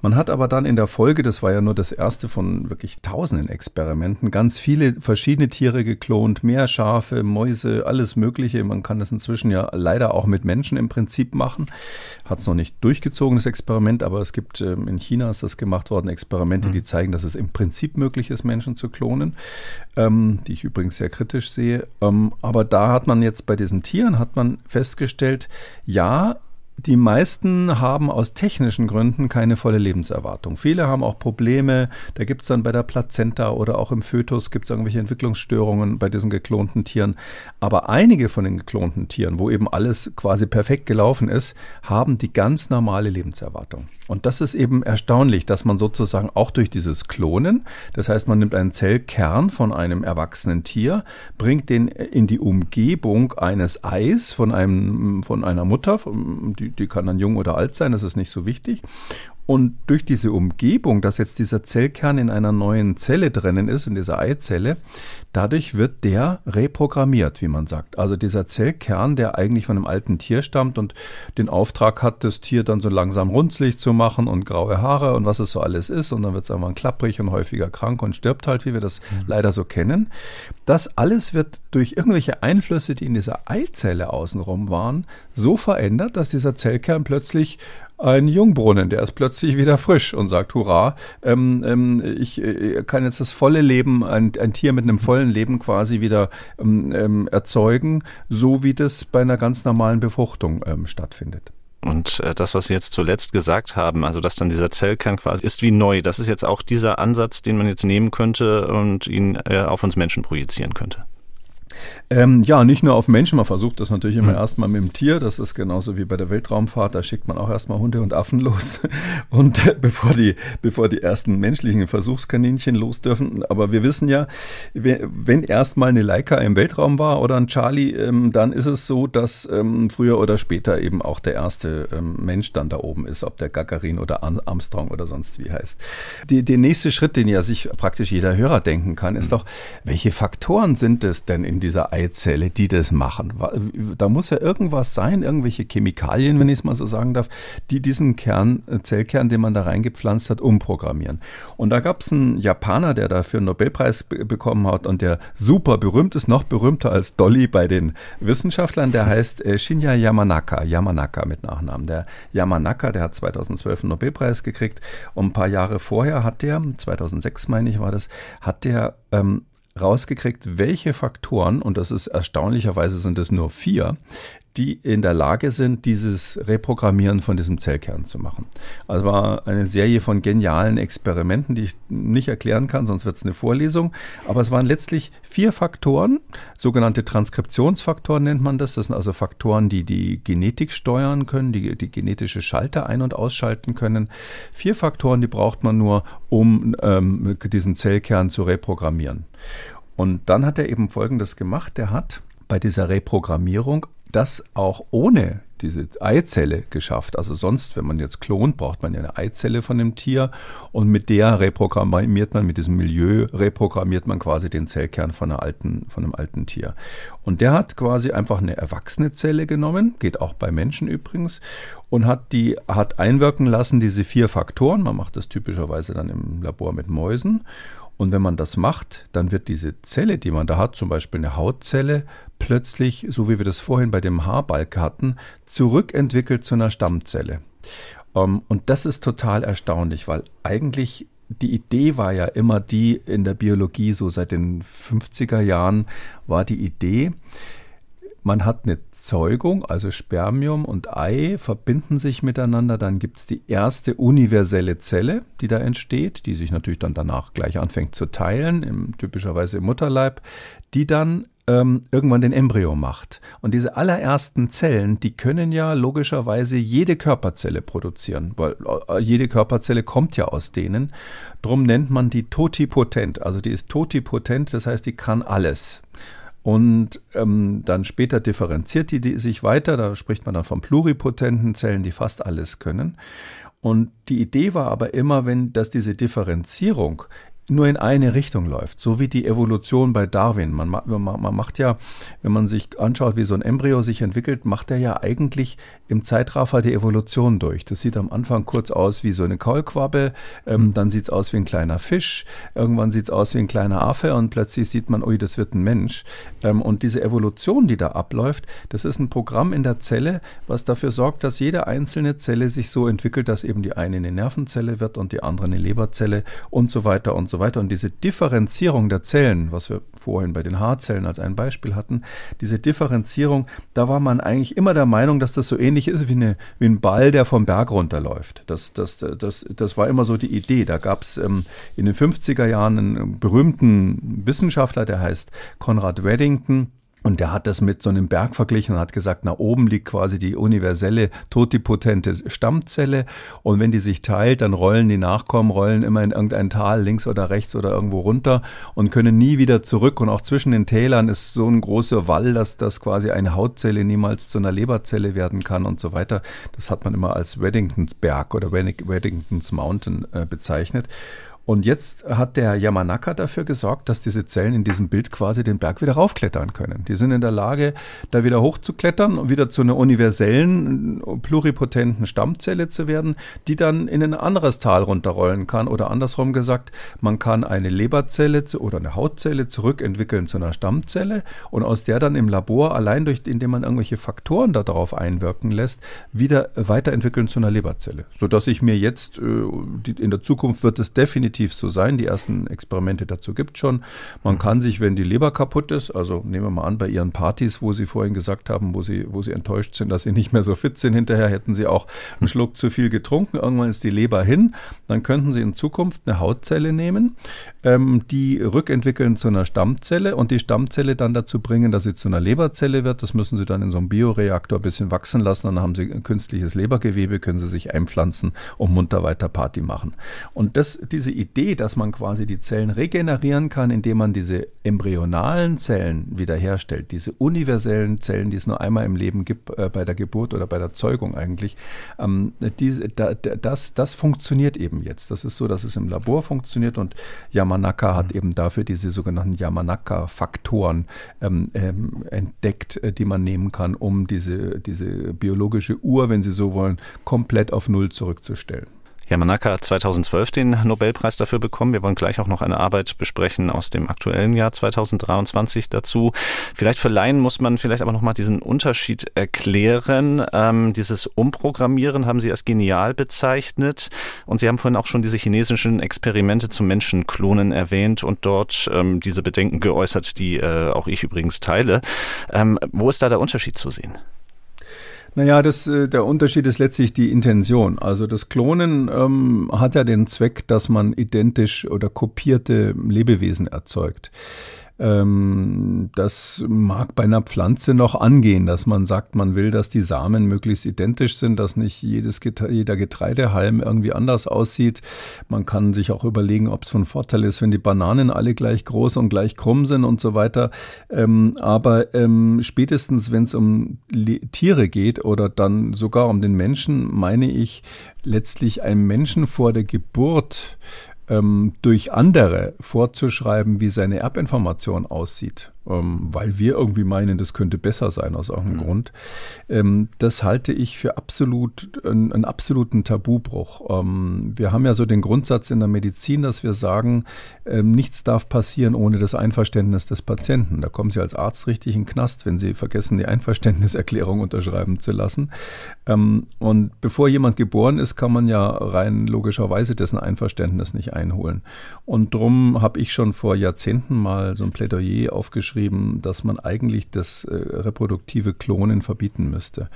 S3: Man hat aber dann in der Folge, das war ja nur das erste von wirklich tausenden Experimenten, ganz viele verschiedene Tiere geklont, mehr Schafe, Mäuse, alles mögliche Mögliche. Man kann das inzwischen ja leider auch mit Menschen im Prinzip machen. Hat es noch nicht durchgezogen, das Experiment, aber es gibt ähm, in China ist das gemacht worden, Experimente, mhm. die zeigen, dass es im Prinzip möglich ist, Menschen zu klonen, ähm, die ich übrigens sehr kritisch sehe. Ähm, aber da hat man jetzt bei diesen Tieren, hat man festgestellt, ja, die meisten haben aus technischen Gründen keine volle Lebenserwartung. Viele haben auch Probleme. Da gibt es dann bei der Plazenta oder auch im Fötus gibt es irgendwelche Entwicklungsstörungen bei diesen geklonten Tieren. Aber einige von den geklonten Tieren, wo eben alles quasi perfekt gelaufen ist, haben die ganz normale Lebenserwartung. Und das ist eben erstaunlich, dass man sozusagen auch durch dieses Klonen, das heißt, man nimmt einen Zellkern von einem erwachsenen Tier, bringt den in die Umgebung eines Eis von, einem, von einer Mutter, die, die kann dann jung oder alt sein, das ist nicht so wichtig, und durch diese Umgebung, dass jetzt dieser Zellkern in einer neuen Zelle drinnen ist, in dieser Eizelle, dadurch wird der reprogrammiert, wie man sagt. Also dieser Zellkern, der eigentlich von einem alten Tier stammt und den Auftrag hat, das Tier dann so langsam runzlig zu machen und graue Haare und was es so alles ist. Und dann wird es irgendwann klapprig und häufiger krank und stirbt halt, wie wir das mhm. leider so kennen. Das alles wird durch irgendwelche Einflüsse, die in dieser Eizelle außenrum waren, so verändert, dass dieser Zellkern plötzlich ein Jungbrunnen, der ist plötzlich wieder frisch und sagt, hurra, ähm, ähm, ich äh, kann jetzt das volle Leben, ein, ein, Tier mit einem vollen Leben quasi wieder ähm, ähm erzeugen, so wie das bei einer ganz normalen Befruchtung ähm, stattfindet.
S2: Und äh, das, was Sie jetzt zuletzt gesagt haben, also dass dann dieser Zellkern quasi ist wie neu, das ist jetzt auch dieser Ansatz, den man jetzt nehmen könnte und ihn äh, auf uns Menschen projizieren könnte.
S3: Ähm, ja, nicht nur auf Menschen. Man versucht das natürlich immer mhm. erstmal mit dem Tier. Das ist genauso wie bei der Weltraumfahrt. Da schickt man auch erstmal Hunde und Affen los. *laughs* Und äh, bevor, die, bevor die ersten menschlichen Versuchskaninchen los dürfen. Aber wir wissen ja, wenn erstmal eine Leica im Weltraum war oder ein Charlie, ähm, dann ist es so, dass ähm, früher oder später eben auch der erste ähm, Mensch dann da oben ist, ob der Gagarin oder Armstrong oder sonst wie heißt. Die, der nächste Schritt, den ja sich praktisch jeder Hörer denken kann, ist mhm. doch, welche Faktoren sind es denn in dieser Eizelle, die das machen. Da muss ja irgendwas sein, irgendwelche Chemikalien, wenn ich es mal so sagen darf, die diesen Kern, äh, Zellkern, den man da reingepflanzt hat, umprogrammieren. Und da gab es einen Japaner, der dafür einen Nobelpreis bekommen hat und der super berühmt ist, noch berühmter als Dolly bei den Wissenschaftlern, der heißt äh, Shinya Yamanaka, Yamanaka mit Nachnamen. Der Yamanaka, der hat 2012 einen Nobelpreis gekriegt und ein paar Jahre vorher hat der, 2006 meine ich war das, hat der ähm, rausgekriegt, welche Faktoren, und das ist erstaunlicherweise sind es nur vier, die in der Lage sind, dieses Reprogrammieren von diesem Zellkern zu machen. Also war eine Serie von genialen Experimenten, die ich nicht erklären kann, sonst wird es eine Vorlesung. Aber es waren letztlich vier Faktoren, sogenannte Transkriptionsfaktoren nennt man das. Das sind also Faktoren, die die Genetik steuern können, die die genetische Schalter ein- und ausschalten können. Vier Faktoren, die braucht man nur, um ähm, diesen Zellkern zu reprogrammieren. Und dann hat er eben Folgendes gemacht. Der hat bei dieser Reprogrammierung das auch ohne diese Eizelle geschafft. Also sonst, wenn man jetzt klont, braucht man ja eine Eizelle von dem Tier und mit der reprogrammiert man, mit diesem Milieu reprogrammiert man quasi den Zellkern von, einer alten, von einem alten Tier. Und der hat quasi einfach eine erwachsene Zelle genommen, geht auch bei Menschen übrigens, und hat die, hat einwirken lassen diese vier Faktoren. Man macht das typischerweise dann im Labor mit Mäusen und wenn man das macht, dann wird diese Zelle, die man da hat, zum Beispiel eine Hautzelle, plötzlich, so wie wir das vorhin bei dem Haarbalk hatten, zurückentwickelt zu einer Stammzelle. Ähm, und das ist total erstaunlich, weil eigentlich die Idee war ja immer die in der Biologie, so seit den 50er Jahren war die Idee, man hat eine Zeugung, also Spermium und Ei verbinden sich miteinander, dann gibt es die erste universelle Zelle, die da entsteht, die sich natürlich dann danach gleich anfängt zu teilen, im, typischerweise im Mutterleib, die dann ähm, irgendwann den Embryo macht. Und diese allerersten Zellen, die können ja logischerweise jede Körperzelle produzieren, weil äh, jede Körperzelle kommt ja aus denen. Drum nennt man die totipotent, also die ist totipotent, das heißt, die kann alles. Und ähm, dann später differenziert die, die sich weiter. Da spricht man dann von pluripotenten Zellen, die fast alles können. Und die Idee war aber immer, wenn, dass diese Differenzierung nur in eine Richtung läuft, so wie die Evolution bei Darwin. Man, man, man, macht ja, wenn man sich anschaut, wie so ein Embryo sich entwickelt, macht er ja eigentlich im Zeitraffer die Evolution durch. Das sieht am Anfang kurz aus wie so eine Kaulquappe, ähm, mhm. dann sieht es aus wie ein kleiner Fisch, irgendwann sieht es aus wie ein kleiner Affe und plötzlich sieht man, ui, das wird ein Mensch. Ähm, und diese Evolution, die da abläuft, das ist ein Programm in der Zelle, was dafür sorgt, dass jede einzelne Zelle sich so entwickelt, dass eben die eine eine Nervenzelle wird und die andere eine Leberzelle und so weiter und so weiter. Und diese Differenzierung der Zellen, was wir vorhin bei den Haarzellen als ein Beispiel hatten, diese Differenzierung, da war man eigentlich immer der Meinung, dass das so ähnlich ist wie, eine, wie ein Ball, der vom Berg runterläuft. Das, das, das, das war immer so die Idee. Da gab es ähm, in den 50er Jahren einen berühmten Wissenschaftler, der heißt Conrad Weddington. Und der hat das mit so einem Berg verglichen und hat gesagt, nach oben liegt quasi die universelle totipotente Stammzelle. Und wenn die sich teilt, dann rollen die Nachkommen, rollen immer in irgendein Tal, links oder rechts oder irgendwo runter und können nie wieder zurück. Und auch zwischen den Tälern ist so ein großer Wall, dass das quasi eine Hautzelle niemals zu einer Leberzelle werden kann und so weiter. Das hat man immer als Weddingtons Berg oder Weddingtons Mountain äh, bezeichnet. Und jetzt hat der Yamanaka dafür gesorgt, dass diese Zellen in diesem Bild quasi den Berg wieder raufklettern können. Die sind in der Lage, da wieder hochzuklettern und wieder zu einer universellen, pluripotenten Stammzelle zu werden, die dann in ein anderes Tal runterrollen kann. Oder andersrum gesagt, man kann eine Leberzelle oder eine Hautzelle zurückentwickeln zu einer Stammzelle und aus der dann im Labor, allein durch, indem man irgendwelche Faktoren darauf einwirken lässt, wieder weiterentwickeln zu einer Leberzelle. Sodass ich mir jetzt, äh, in der Zukunft wird es definitiv definitiv so sein. Die ersten Experimente dazu gibt es schon. Man mhm. kann sich, wenn die Leber kaputt ist, also nehmen wir mal an, bei Ihren Partys, wo Sie vorhin gesagt haben, wo Sie, wo Sie enttäuscht sind, dass Sie nicht mehr so fit sind, hinterher hätten Sie auch einen mhm. Schluck zu viel getrunken. Irgendwann ist die Leber hin. Dann könnten Sie in Zukunft eine Hautzelle nehmen, ähm, die rückentwickeln zu einer Stammzelle und die Stammzelle dann dazu bringen, dass sie zu einer Leberzelle wird. Das müssen Sie dann in so einem Bioreaktor ein bisschen wachsen lassen. Dann haben Sie ein künstliches Lebergewebe, können Sie sich einpflanzen und munter weiter Party machen. Und das, diese Idee, Idee, dass man quasi die Zellen regenerieren kann, indem man diese embryonalen Zellen wiederherstellt, diese universellen Zellen, die es nur einmal im Leben gibt, äh, bei der Geburt oder bei der Zeugung eigentlich, ähm, diese, da, das, das funktioniert eben jetzt. Das ist so, dass es im Labor funktioniert und Yamanaka hat eben dafür diese sogenannten Yamanaka-Faktoren ähm, ähm, entdeckt, äh, die man nehmen kann, um diese, diese biologische Uhr, wenn Sie so wollen, komplett auf Null zurückzustellen.
S2: Yamanaka hat 2012 den Nobelpreis dafür bekommen. Wir wollen gleich auch noch eine Arbeit besprechen aus dem aktuellen Jahr 2023 dazu. Vielleicht für Laien muss man vielleicht aber nochmal diesen Unterschied erklären. Ähm, dieses Umprogrammieren haben Sie als genial bezeichnet. Und Sie haben vorhin auch schon diese chinesischen Experimente zum Menschenklonen erwähnt und dort ähm, diese Bedenken geäußert, die äh, auch ich übrigens teile. Ähm, wo ist da der Unterschied zu sehen?
S3: Naja, das, äh, der Unterschied ist letztlich die Intention. Also das Klonen ähm, hat ja den Zweck, dass man identisch oder kopierte Lebewesen erzeugt. Ähm, das mag bei einer Pflanze noch angehen, dass man sagt, man will, dass die Samen möglichst identisch sind, dass nicht jedes Getreide, jeder Getreidehalm irgendwie anders aussieht. Man kann sich auch überlegen, ob es von Vorteil ist, wenn die Bananen alle gleich groß und gleich krumm sind und so weiter. Ähm, aber ähm, spätestens, wenn es um Tiere geht oder dann sogar um den Menschen, meine ich, letztlich einem Menschen vor der Geburt ähm, durch andere vorzuschreiben, wie seine Erbinformation aussieht ähm, weil wir irgendwie meinen, das könnte besser sein aus irgendeinem mhm. Grund. Ähm, das halte ich für absolut einen, einen absoluten Tabubruch. Ähm, wir haben ja so den Grundsatz in der Medizin, dass wir sagen, ähm, nichts darf passieren ohne das Einverständnis des Patienten. Da kommen Sie als Arzt richtig in den Knast, wenn Sie vergessen, die Einverständniserklärung *laughs* unterschreiben zu lassen. Ähm, und bevor jemand geboren ist, kann man ja rein logischerweise dessen Einverständnis nicht einholen. Und darum habe ich schon vor Jahrzehnten mal so ein Plädoyer aufgeschrieben, geschrieben, dass man eigentlich das äh, reproduktive Klonen verbieten müsste.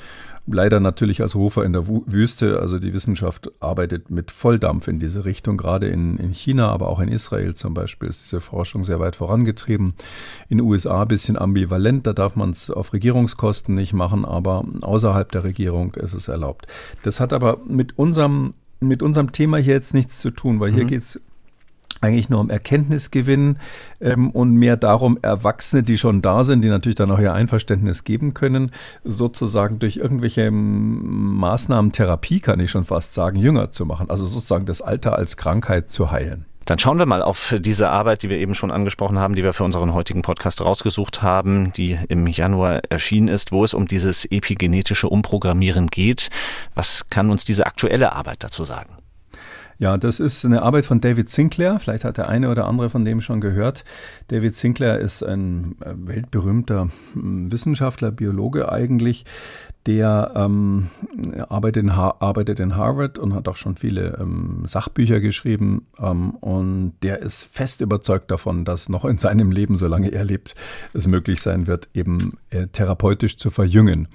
S3: Leider natürlich als Hofer in der Wüste, also die Wissenschaft arbeitet mit Volldampf in diese Richtung, gerade in, in China, aber auch in Israel zum Beispiel ist diese Forschung sehr weit vorangetrieben. In den USA ein bisschen ambivalent, da darf man es auf Regierungskosten nicht machen, aber außerhalb der Regierung ist es erlaubt. Das hat aber mit unserem, mit unserem Thema hier jetzt nichts zu tun, weil hier mhm. geht es eigentlich nur um Erkenntnisgewinn ähm, und mehr darum, Erwachsene, die schon da sind, die natürlich dann auch ihr Einverständnis geben können, sozusagen durch irgendwelche ähm, Maßnahmen, Therapie kann ich schon fast sagen, jünger zu machen. Also sozusagen das Alter als Krankheit zu heilen.
S2: Dann schauen wir mal auf diese Arbeit, die wir eben schon angesprochen haben, die wir für unseren heutigen Podcast rausgesucht haben, die im Januar erschienen ist, wo es um dieses epigenetische Umprogrammieren geht. Was kann uns diese aktuelle Arbeit dazu sagen?
S3: Ja, das ist eine Arbeit von David Sinclair. Vielleicht hat der eine oder andere von dem schon gehört. David Sinclair ist ein äh, weltberühmter hm, Wissenschaftler, Biologe eigentlich. Der ähm, arbeitet, in arbeitet, in Harvard und hat auch schon viele ähm, Sachbücher geschrieben. Ähm, und der ist fest überzeugt davon, dass noch in seinem Leben, solange er lebt, es möglich sein wird, eben äh, therapeutisch zu verjüngen.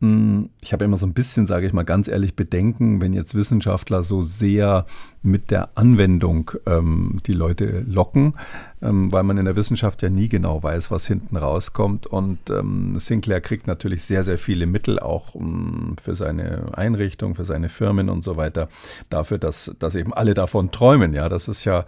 S3: Hm, ich habe immer so ein bisschen, sage ich mal ganz ehrlich, Bedenken, wenn jetzt Wissenschaftler so sehr mit der Anwendung ähm, die Leute locken, ähm, weil man in der Wissenschaft ja nie genau weiß, was hinten rauskommt. Und ähm, Sinclair kriegt natürlich sehr, sehr viele Mittel auch ähm, für seine Einrichtung, für seine Firmen und so weiter, dafür, dass, dass eben alle davon träumen. Ja, das ist ja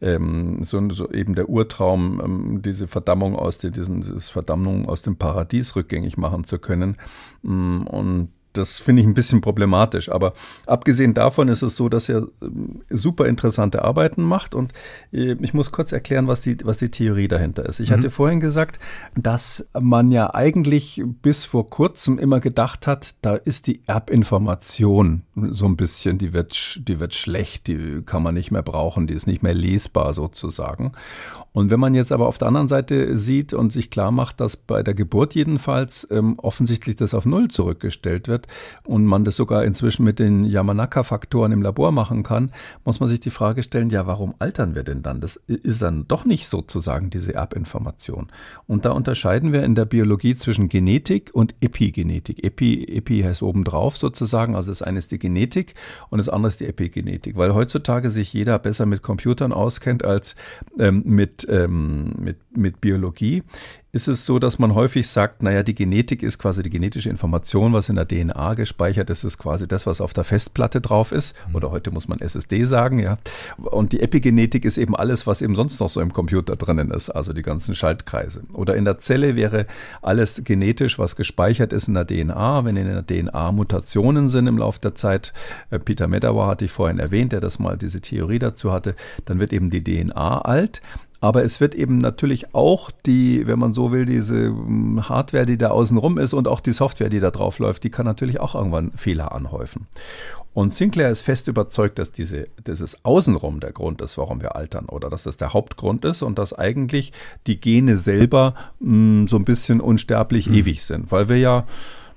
S3: ähm, so, so, eben der Urtraum, ähm, diese Verdammung aus den, diesen, diese Verdammung aus dem Paradies rückgängig machen zu können. Mm, und das finde ich ein bisschen problematisch. Aber abgesehen davon ist es so, dass er ähm, super interessante Arbeiten macht. Und äh, ich muss kurz erklären, was die, was die Theorie dahinter ist. Ich mhm. hatte vorhin gesagt, dass man ja eigentlich bis vor kurzem immer gedacht hat, da ist die Erbinformation so ein bisschen, die wird, die wird schlecht, die kann man nicht mehr brauchen, die ist nicht mehr lesbar sozusagen. Und wenn man jetzt aber auf der anderen Seite sieht und sich klar macht, dass bei der Geburt jedenfalls ähm, offensichtlich das auf Null zurückgestellt wird und man das sogar inzwischen mit den Yamanaka-Faktoren im Labor machen kann, muss man sich die Frage stellen, ja, warum altern wir denn dann? Das ist dann doch nicht sozusagen diese Erbinformation. Und da unterscheiden wir in der Biologie zwischen Genetik und Epigenetik. Epi, Epi heißt obendrauf sozusagen, also das eine ist die Genetik und das andere ist die Epigenetik, weil heutzutage sich jeder besser mit Computern auskennt als ähm, mit ähm, mit, mit Biologie ist es so, dass man häufig sagt, naja, die Genetik ist quasi die genetische Information, was in der DNA gespeichert ist, ist quasi das, was auf der Festplatte drauf ist. Mhm. Oder heute muss man SSD sagen, ja. Und die Epigenetik ist eben alles, was eben sonst noch so im Computer drinnen ist, also die ganzen Schaltkreise. Oder in der Zelle wäre alles genetisch, was gespeichert ist in der DNA. Wenn in der DNA Mutationen sind im Laufe der Zeit, äh, Peter Medawar hatte ich vorhin erwähnt, der das mal diese Theorie dazu hatte, dann wird eben die DNA alt. Aber es wird eben natürlich auch die, wenn man so will, diese hm, Hardware, die da außen rum ist und auch die Software, die da drauf läuft, die kann natürlich auch irgendwann Fehler anhäufen. Und Sinclair ist fest überzeugt, dass diese, dieses Außenrum der Grund ist, warum wir altern oder dass das der Hauptgrund ist und dass eigentlich die Gene selber mh, hm, so ein bisschen unsterblich mhm. ewig sind, weil wir ja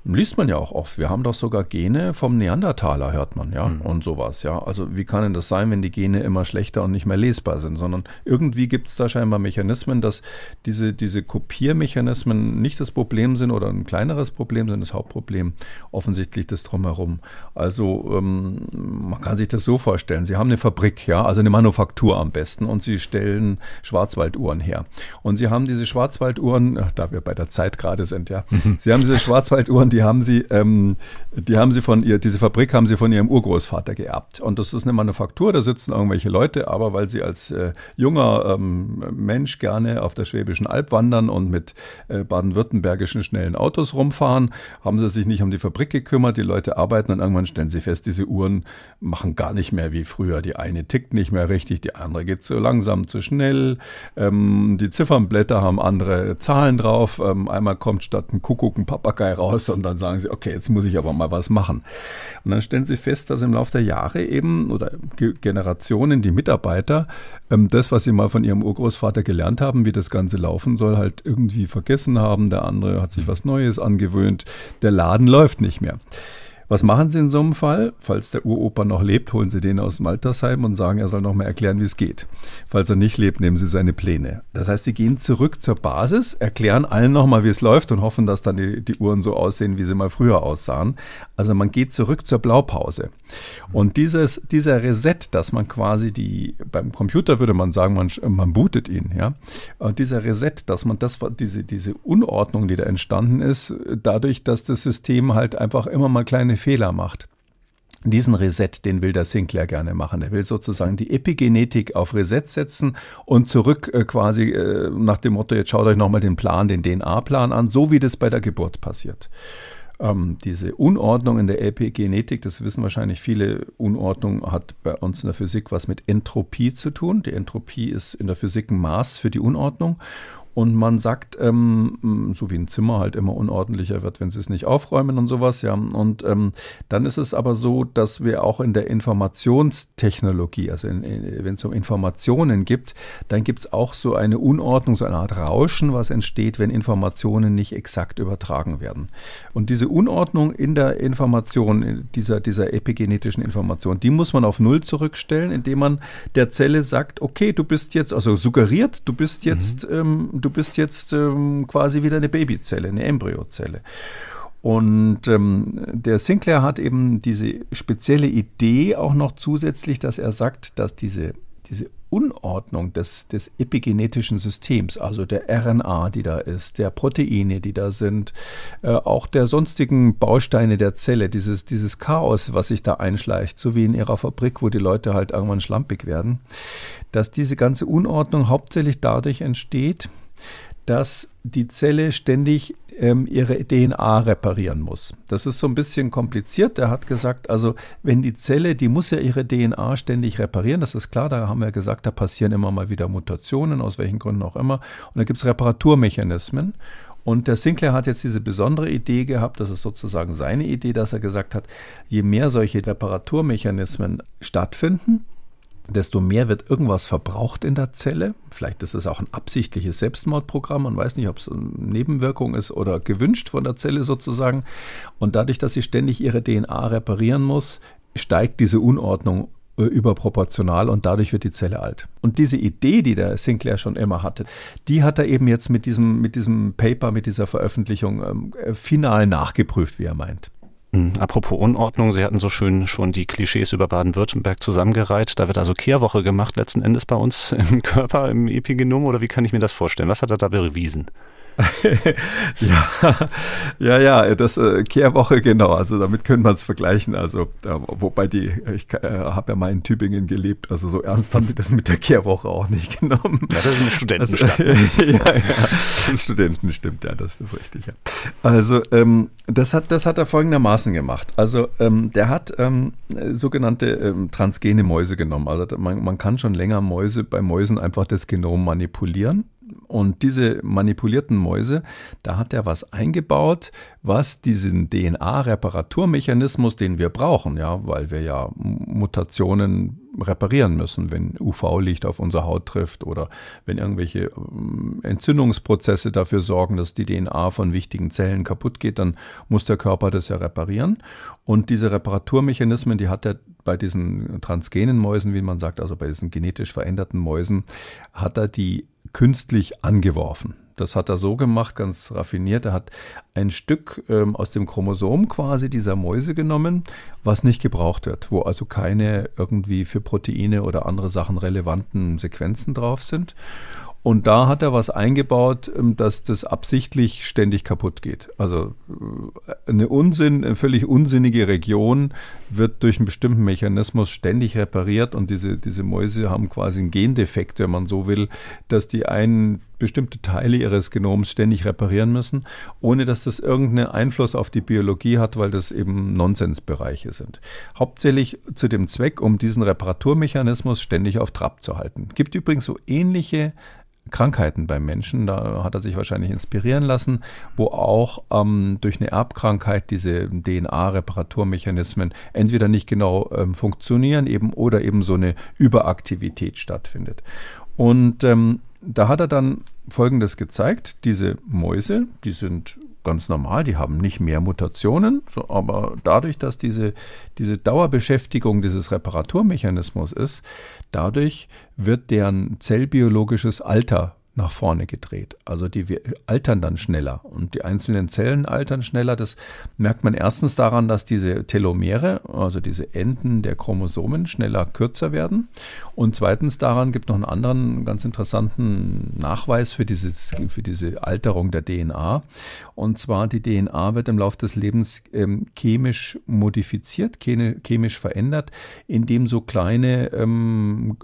S3: Liest man ja auch oft. Wir haben doch sogar Gene vom Neandertaler, hört man, ja, mhm. und sowas, ja. Also wie kann denn das sein, wenn die Gene immer schlechter und nicht mehr lesbar sind? Sondern irgendwie gibt es da scheinbar Mechanismen, dass diese, diese Kopiermechanismen nicht das Problem sind oder ein kleineres Problem sind, das Hauptproblem offensichtlich das Drumherum. Also ähm, man kann sich das so vorstellen. Sie haben eine Fabrik, ja, also eine Manufaktur am besten und sie stellen Schwarzwalduhren her. Und sie haben diese Schwarzwalduhren, da wir bei der Zeit gerade sind, ja, *laughs* sie haben diese Schwarzwalduhren die haben sie, ähm, die haben sie von ihr, diese Fabrik haben sie von ihrem Urgroßvater geerbt. Und das ist eine Manufaktur, da sitzen irgendwelche Leute, aber weil sie als äh, junger ähm, Mensch gerne auf der Schwäbischen Alb wandern und mit äh, baden-württembergischen schnellen Autos rumfahren, haben sie sich nicht um die Fabrik gekümmert. Die Leute arbeiten und irgendwann stellen sie fest, diese Uhren machen gar nicht mehr wie früher. Die eine tickt nicht mehr richtig, die andere geht zu langsam, zu schnell. Ähm, die Ziffernblätter haben andere Zahlen drauf. Ähm, einmal kommt statt ein Kuckuck ein Papagei raus und und dann sagen sie, okay, jetzt muss ich aber mal was machen. Und dann stellen sie fest, dass im Laufe der Jahre eben oder Generationen die Mitarbeiter ähm, das, was sie mal von ihrem Urgroßvater gelernt haben, wie das Ganze laufen soll, halt irgendwie vergessen haben. Der andere hat sich was Neues angewöhnt. Der Laden läuft nicht mehr. Was machen Sie in so einem Fall? Falls der Uropa noch lebt, holen Sie den aus dem Altersheim und sagen, er soll noch mal erklären, wie es geht. Falls er nicht lebt, nehmen Sie seine Pläne. Das heißt, Sie gehen zurück zur Basis, erklären allen noch mal, wie es läuft und hoffen, dass dann die, die Uhren so aussehen, wie sie mal früher aussahen. Also man geht zurück zur Blaupause. Und dieses, dieser Reset, dass man quasi die, beim Computer würde man sagen, man, man bootet ihn, ja. Und dieser Reset, dass man das, diese, diese Unordnung, die da entstanden ist, dadurch, dass das System halt einfach immer mal kleine Fehler macht diesen Reset, den will der Sinclair gerne machen. Er will sozusagen die Epigenetik auf Reset setzen und zurück äh, quasi äh, nach dem Motto, jetzt schaut euch nochmal den Plan, den DNA-Plan an, so wie das bei der Geburt passiert. Ähm, diese Unordnung in der Epigenetik, das wissen wahrscheinlich viele, Unordnung hat bei uns in der Physik was mit Entropie zu tun. Die Entropie ist in der Physik ein Maß für die Unordnung. Und man sagt, ähm, so wie ein Zimmer halt immer unordentlicher wird, wenn sie es nicht aufräumen und sowas, ja. Und ähm, dann ist es aber so, dass wir auch in der Informationstechnologie, also wenn es um Informationen gibt, dann gibt es auch so eine Unordnung, so eine Art Rauschen, was entsteht, wenn Informationen nicht exakt übertragen werden. Und diese Unordnung in der Information, dieser, dieser epigenetischen Information, die muss man auf Null zurückstellen, indem man der Zelle sagt, okay, du bist jetzt, also suggeriert, du bist jetzt mhm. ähm, du bist jetzt ähm, quasi wieder eine Babyzelle, eine Embryozelle. Und ähm, der Sinclair hat eben diese spezielle Idee auch noch zusätzlich, dass er sagt, dass diese, diese Unordnung des, des epigenetischen Systems, also der RNA, die da ist, der Proteine, die da sind, äh, auch der sonstigen Bausteine der Zelle, dieses, dieses Chaos, was sich da einschleicht, so wie in ihrer Fabrik, wo die Leute halt irgendwann schlampig werden, dass diese ganze Unordnung hauptsächlich dadurch entsteht, dass die Zelle ständig ähm, ihre DNA reparieren muss. Das ist so ein bisschen kompliziert. Er hat gesagt, also wenn die Zelle, die muss ja ihre DNA ständig reparieren, das ist klar, da haben wir gesagt, da passieren immer mal wieder Mutationen, aus welchen Gründen auch immer. Und da gibt es Reparaturmechanismen. Und der Sinclair hat jetzt diese besondere Idee gehabt, das ist sozusagen seine Idee, dass er gesagt hat, je mehr solche Reparaturmechanismen stattfinden, desto mehr wird irgendwas verbraucht in der Zelle. Vielleicht ist es auch ein absichtliches Selbstmordprogramm. Man weiß nicht, ob es eine Nebenwirkung ist oder gewünscht von der Zelle sozusagen. Und dadurch, dass sie ständig ihre DNA reparieren muss, steigt diese Unordnung äh, überproportional und dadurch wird die Zelle alt. Und diese Idee, die der Sinclair schon immer hatte, die hat er eben jetzt mit diesem, mit diesem Paper, mit dieser Veröffentlichung ähm, äh, final nachgeprüft, wie er meint.
S2: Hm, apropos Unordnung, Sie hatten so schön schon die Klischees über Baden-Württemberg zusammengereiht. Da wird also Kehrwoche gemacht, letzten Endes bei uns *laughs* im Körper, im Epigenom, oder wie kann ich mir das vorstellen? Was hat er da bewiesen? *laughs*
S3: ja, ja, ja, das äh, Kehrwoche, genau. Also damit können wir es vergleichen. Also, äh, wobei die, ich äh, habe ja mal in Tübingen gelebt, also so ernst haben die das mit der Kehrwoche auch nicht *laughs* genommen. Ja,
S2: das ist eine Studentenstadt. Also, *laughs*
S3: ja, ja, Studenten stimmt, ja, das ist richtig. Ja. Also, ähm, das hat, das hat er folgendermaßen gemacht. Also, ähm, der hat ähm, sogenannte ähm, transgene Mäuse genommen. Also, man, man kann schon länger Mäuse bei Mäusen einfach das Genom manipulieren. Und diese manipulierten Mäuse, da hat er was eingebaut, was diesen DNA-Reparaturmechanismus, den wir brauchen, ja, weil wir ja Mutationen reparieren müssen, wenn UV-Licht auf unsere Haut trifft oder wenn irgendwelche ähm, Entzündungsprozesse dafür sorgen, dass die DNA von wichtigen Zellen kaputt geht, dann muss der Körper das ja reparieren. Und diese Reparaturmechanismen, die hat er bei diesen transgenen Mäusen, wie man sagt, also bei diesen genetisch veränderten Mäusen, hat er die künstlich angeworfen. Das hat er so gemacht, ganz raffiniert. Er hat ein Stück ähm, aus dem Chromosom quasi dieser Mäuse genommen, was nicht gebraucht wird, wo also keine irgendwie für Proteine oder andere Sachen relevanten Sequenzen drauf sind. Und da hat er was eingebaut, ähm, dass das absichtlich ständig kaputt geht. Also äh, eine Unsinn, eine völlig unsinnige Region wird durch einen bestimmten Mechanismus ständig repariert und diese, diese Mäuse haben quasi einen Gendefekt, wenn man so will, dass die einen bestimmte Teile ihres Genoms ständig reparieren müssen, ohne dass das irgendeinen Einfluss auf die Biologie hat, weil das eben Nonsensbereiche sind. Hauptsächlich zu dem Zweck, um diesen Reparaturmechanismus ständig auf Trab zu halten. Gibt übrigens so ähnliche Krankheiten beim Menschen. Da hat er sich wahrscheinlich inspirieren lassen, wo auch ähm, durch eine Erbkrankheit diese DNA-Reparaturmechanismen entweder nicht genau ähm, funktionieren eben oder eben so eine Überaktivität stattfindet. Und ähm, da hat er dann Folgendes gezeigt. Diese Mäuse, die sind ganz normal, die haben nicht mehr Mutationen, so, aber dadurch, dass diese, diese Dauerbeschäftigung dieses Reparaturmechanismus ist, dadurch wird deren zellbiologisches Alter nach vorne gedreht. Also die altern dann schneller und die einzelnen Zellen altern schneller. Das merkt man erstens daran, dass diese Telomere, also diese Enden der Chromosomen, schneller kürzer werden. Und zweitens daran gibt noch einen anderen ganz interessanten Nachweis für, dieses, für diese Alterung der DNA. Und zwar die DNA wird im Laufe des Lebens ähm, chemisch modifiziert, chemisch verändert, indem so kleine ähm,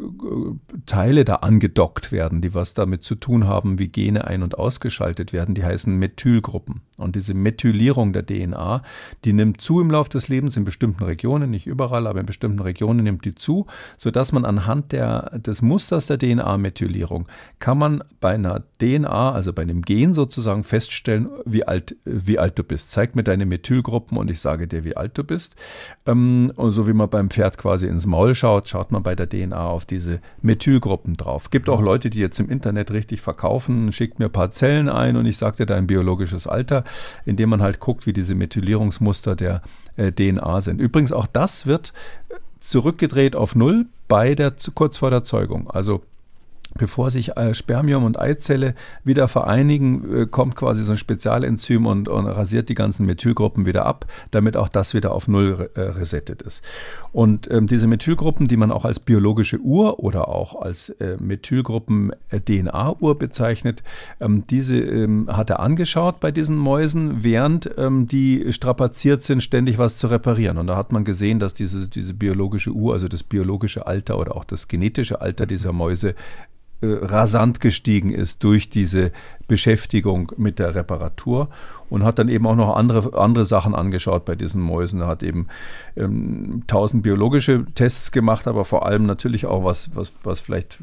S3: Teile da angedockt werden, die was damit zu tun haben, wie Gene ein- und ausgeschaltet werden. Die heißen Methylgruppen. Und diese Methylierung der DNA, die nimmt zu im Laufe des Lebens in bestimmten Regionen, nicht überall, aber in bestimmten Regionen nimmt die zu, sodass man anhand der, des Musters der DNA-Methylierung kann man bei einer DNA, also bei einem Gen sozusagen feststellen, wie alt, wie alt du bist. Zeig mir deine Methylgruppen und ich sage dir, wie alt du bist. Ähm, und so wie man beim Pferd quasi ins Maul schaut, schaut man bei der DNA auf diese Methylgruppen drauf. Gibt auch Leute, die jetzt im Internet richtig verkaufen, schickt mir ein paar Zellen ein und ich sage dir dein biologisches Alter indem man halt guckt, wie diese Methylierungsmuster der äh, DNA sind. Übrigens auch das wird zurückgedreht auf Null bei der kurz vor der Zeugung. Also bevor sich äh, Spermium und Eizelle wieder vereinigen, äh, kommt quasi so ein Spezialenzym und, und, rasiert die ganzen Methylgruppen wieder ab, damit auch das wieder auf Null äh, resettet ist. Und ähm, diese Methylgruppen, die man auch als biologische Uhr oder auch als äh, Methylgruppen äh, DNA-Uhr bezeichnet, ähm, diese ähm, hat er angeschaut bei diesen Mäusen, während ähm, die strapaziert sind, ständig was zu reparieren. Und da hat man gesehen, dass diese, diese biologische Uhr, also das biologische Alter oder auch das genetische Alter dieser Mäuse rasant gestiegen ist durch diese Beschäftigung mit der Reparatur und hat dann eben auch noch andere, andere Sachen angeschaut bei diesen Mäusen. Er hat eben ähm, tausend biologische Tests gemacht, aber vor allem natürlich auch was, was, was vielleicht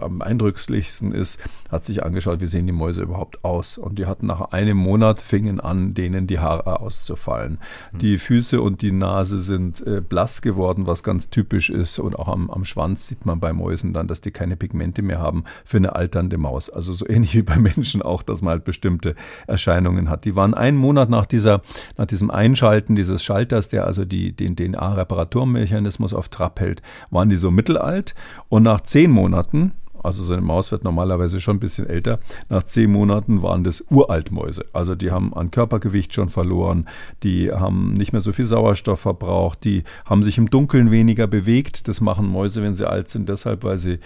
S3: am eindrücklichsten ist, hat sich angeschaut, wie sehen die Mäuse überhaupt aus. Und die hatten nach einem Monat fingen an, denen die Haare auszufallen. Mhm. Die Füße und die Nase sind äh, blass geworden, was ganz typisch ist. Und auch am, am Schwanz sieht man bei Mäusen dann, dass die keine Pigmente mehr haben für eine alternde Maus. Also so ähnlich wie bei Menschen auch, dass man halt bestimmte Erscheinungen hat. Die waren einen Monat nach dieser, nach diesem Einschalten dieses Schalters, der also die, den DNA-Reparaturmechanismus auf Trab hält, waren die so mittelalt. Und nach zehn Monaten also so eine Maus wird normalerweise schon ein bisschen älter. Nach zehn Monaten waren das Uraltmäuse. Also die haben an Körpergewicht schon verloren, die haben nicht mehr so viel Sauerstoff verbraucht, die haben sich im Dunkeln weniger bewegt. Das machen Mäuse, wenn sie alt sind, deshalb, weil sie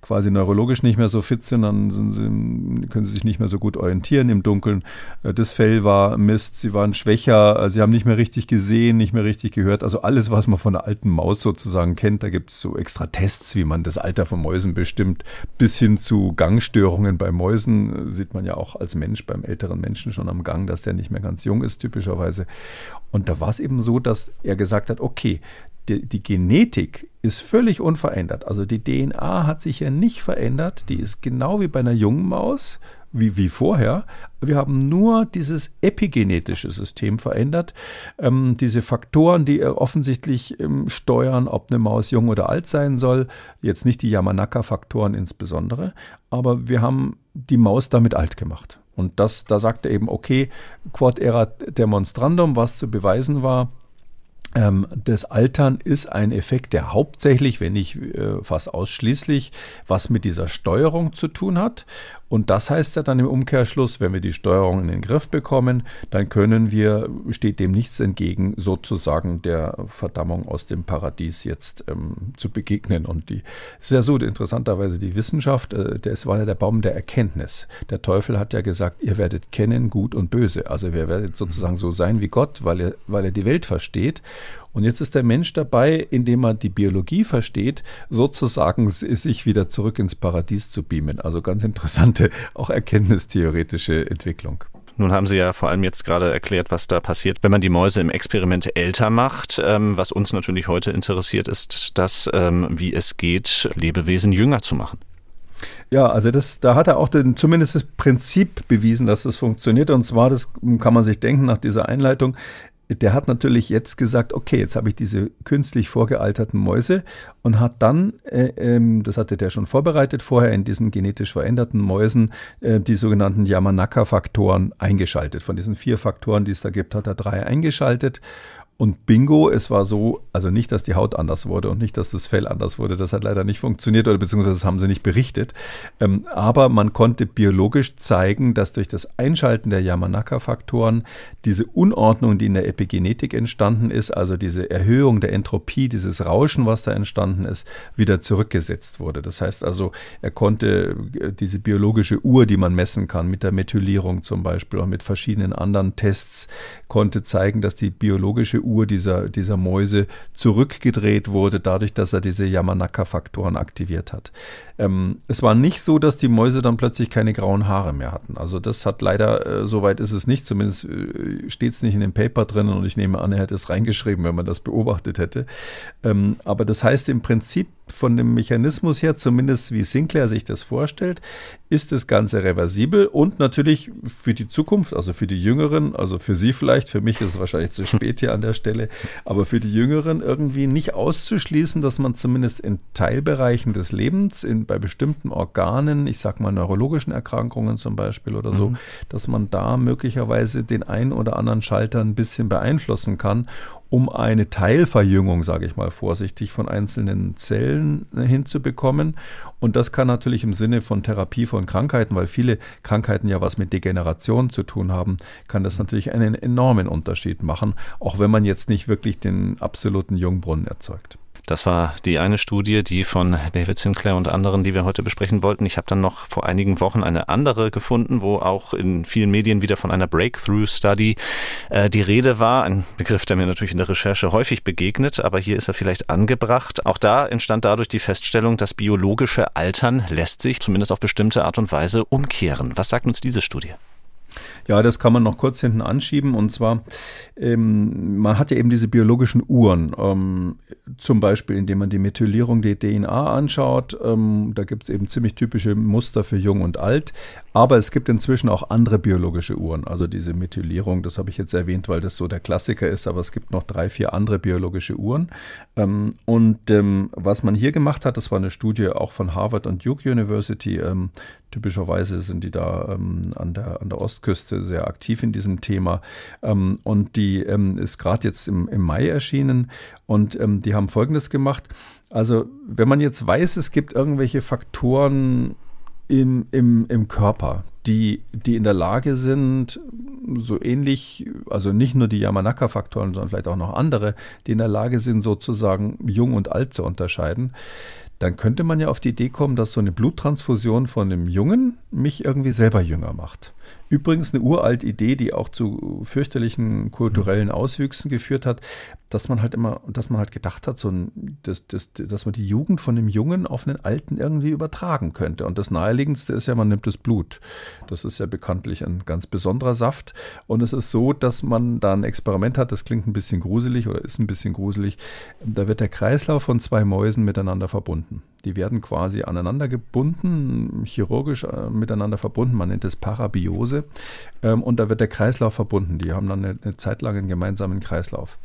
S3: quasi neurologisch nicht mehr so fit sind, dann sind sie, können sie sich nicht mehr so gut orientieren im Dunkeln. Äh, das Fell war Mist, sie waren schwächer, äh, sie haben nicht mehr richtig gesehen, nicht mehr richtig gehört. Also alles, was man von einer alten Maus sozusagen kennt, da gibt es so extra Tests, wie man das Alter von Mäusen bestimmt bis hin zu Gangstörungen bei Mäusen sieht man ja auch als Mensch beim älteren Menschen schon am Gang, dass der nicht mehr ganz jung ist, typischerweise. Und da war es eben so, dass er gesagt hat, okay, die, die, Genetik ist völlig unverändert. Also die DNA hat sich ja nicht verändert. Die ist genau wie bei einer jungen Maus, wie, wie vorher. Wir haben nur dieses epigenetische System verändert. Ähm, diese Faktoren, die offensichtlich ähm, steuern, ob eine Maus jung oder alt sein soll. Jetzt nicht die Yamanaka-Faktoren insbesondere. Aber wir haben die Maus damit alt gemacht. Und das, da sagt er eben, okay, quod erat demonstrandum, was zu beweisen war, ähm, das Altern ist ein Effekt, der hauptsächlich, wenn nicht äh, fast ausschließlich, was mit dieser Steuerung zu tun hat. Und das heißt ja dann im Umkehrschluss, wenn wir die Steuerung in den Griff bekommen, dann können wir, steht dem nichts entgegen, sozusagen der Verdammung aus dem Paradies jetzt ähm, zu begegnen. Und die ist ja so interessanterweise die Wissenschaft, äh, das war ja der Baum der Erkenntnis. Der Teufel hat ja gesagt, ihr werdet kennen Gut und Böse. Also ihr werdet sozusagen so sein wie Gott, weil er, weil er die Welt versteht. Und jetzt ist der Mensch dabei, indem er die Biologie versteht, sozusagen sich wieder zurück ins Paradies zu beamen. Also ganz interessante, auch erkenntnistheoretische Entwicklung.
S2: Nun haben Sie ja vor allem jetzt gerade erklärt, was da passiert, wenn man die Mäuse im Experiment älter macht. Ähm, was uns natürlich heute interessiert, ist das, ähm, wie es geht, Lebewesen jünger zu machen.
S3: Ja, also das, da hat er auch den, zumindest das Prinzip bewiesen, dass das funktioniert. Und zwar, das kann man sich denken nach dieser Einleitung, der hat natürlich jetzt gesagt, okay, jetzt habe ich diese künstlich vorgealterten Mäuse und hat dann, äh, ähm, das hatte der schon vorbereitet vorher, in diesen genetisch veränderten Mäusen äh, die sogenannten Yamanaka-Faktoren eingeschaltet. Von diesen vier Faktoren, die es da gibt, hat er drei eingeschaltet und bingo, es war so, also nicht, dass die Haut anders wurde und nicht, dass das Fell anders wurde. Das hat leider nicht funktioniert oder beziehungsweise das haben sie nicht berichtet. Ähm, aber man konnte biologisch zeigen, dass durch das Einschalten der Yamanaka-Faktoren diese Unordnung, die in der Epigenetik entstanden ist, also diese Erhöhung der Entropie, dieses Rauschen, was da entstanden ist, wieder zurückgesetzt wurde. Das heißt also, er konnte äh, diese biologische Uhr, die man messen kann, mit der Methylierung zum Beispiel und mit verschiedenen anderen Tests, konnte zeigen, dass die biologische Uhr dieser, dieser Mäuse zurückgedreht wurde, dadurch, dass er diese Yamanaka-Faktoren aktiviert hat. Ähm, es war nicht so, dass die Mäuse dann plötzlich keine grauen Haare mehr hatten. Also das hat leider, äh, soweit ist es nicht, zumindest äh, steht es nicht in dem Paper drin und ich nehme an, er hätte es reingeschrieben, wenn man das beobachtet hätte. Ähm, aber das heißt im Prinzip von dem Mechanismus her, zumindest wie Sinclair sich das vorstellt, ist das Ganze reversibel und natürlich für die Zukunft, also für die Jüngeren, also für Sie vielleicht, für mich ist es wahrscheinlich zu spät hier an der Stelle, aber für die Jüngeren irgendwie nicht auszuschließen, dass man zumindest in Teilbereichen des Lebens, in, bei bestimmten Organen, ich sag mal neurologischen Erkrankungen zum Beispiel oder so, mhm. dass man da möglicherweise den einen oder anderen Schalter ein bisschen beeinflussen kann um eine Teilverjüngung, sage ich mal vorsichtig, von einzelnen Zellen hinzubekommen. Und das kann natürlich im Sinne von Therapie von Krankheiten, weil viele Krankheiten ja was mit Degeneration zu tun haben, kann das natürlich einen enormen Unterschied machen, auch wenn man jetzt nicht wirklich den absoluten Jungbrunnen erzeugt.
S2: Das war die eine Studie, die von David Sinclair und anderen, die wir heute besprechen wollten. Ich habe dann noch vor einigen Wochen eine andere gefunden, wo auch in vielen Medien wieder von einer Breakthrough Study äh, die Rede war. Ein Begriff, der mir natürlich in der Recherche häufig begegnet, aber hier ist er vielleicht angebracht. Auch da entstand dadurch die Feststellung, das biologische Altern lässt sich zumindest auf bestimmte Art und Weise umkehren. Was sagt uns diese Studie?
S3: Ja, das kann man noch kurz hinten anschieben. Und zwar, ähm, man hat ja eben diese biologischen Uhren, ähm, zum Beispiel indem man die Methylierung der DNA anschaut. Ähm, da gibt es eben ziemlich typische Muster für Jung und Alt. Aber es gibt inzwischen auch andere biologische Uhren. Also diese Methylierung, das habe ich jetzt erwähnt, weil das so der Klassiker ist. Aber es gibt noch drei, vier andere biologische Uhren. Ähm, und ähm, was man hier gemacht hat, das war eine Studie auch von Harvard und Duke University. Ähm, typischerweise sind die da an, der, an der Ostküste sehr aktiv in diesem Thema. Ähm, und die ähm, ist gerade jetzt im, im Mai erschienen und ähm, die haben Folgendes gemacht. Also wenn man jetzt weiß, es gibt irgendwelche Faktoren im, im, im Körper, die, die in der Lage sind, so ähnlich, also nicht nur die Yamanaka-Faktoren, sondern vielleicht auch noch andere, die in der Lage sind, sozusagen jung und alt zu unterscheiden, dann könnte man ja auf die Idee kommen, dass so eine Bluttransfusion von einem Jungen mich irgendwie selber jünger macht. Übrigens eine uralte Idee, die auch zu fürchterlichen kulturellen Auswüchsen geführt hat, dass man halt immer, dass man halt gedacht hat, so ein, dass, dass, dass man die Jugend von dem Jungen auf einen Alten irgendwie übertragen könnte. Und das Naheliegendste ist ja, man nimmt das Blut. Das ist ja bekanntlich ein ganz besonderer Saft. Und es ist so, dass man da ein Experiment hat, das klingt ein bisschen gruselig oder ist ein bisschen gruselig. Da wird der Kreislauf von zwei Mäusen miteinander verbunden. Die werden quasi aneinander gebunden, chirurgisch äh, miteinander verbunden. Man nennt es Parabiose. Ähm, und da wird der Kreislauf verbunden. Die haben dann eine, eine Zeit lang einen gemeinsamen Kreislauf.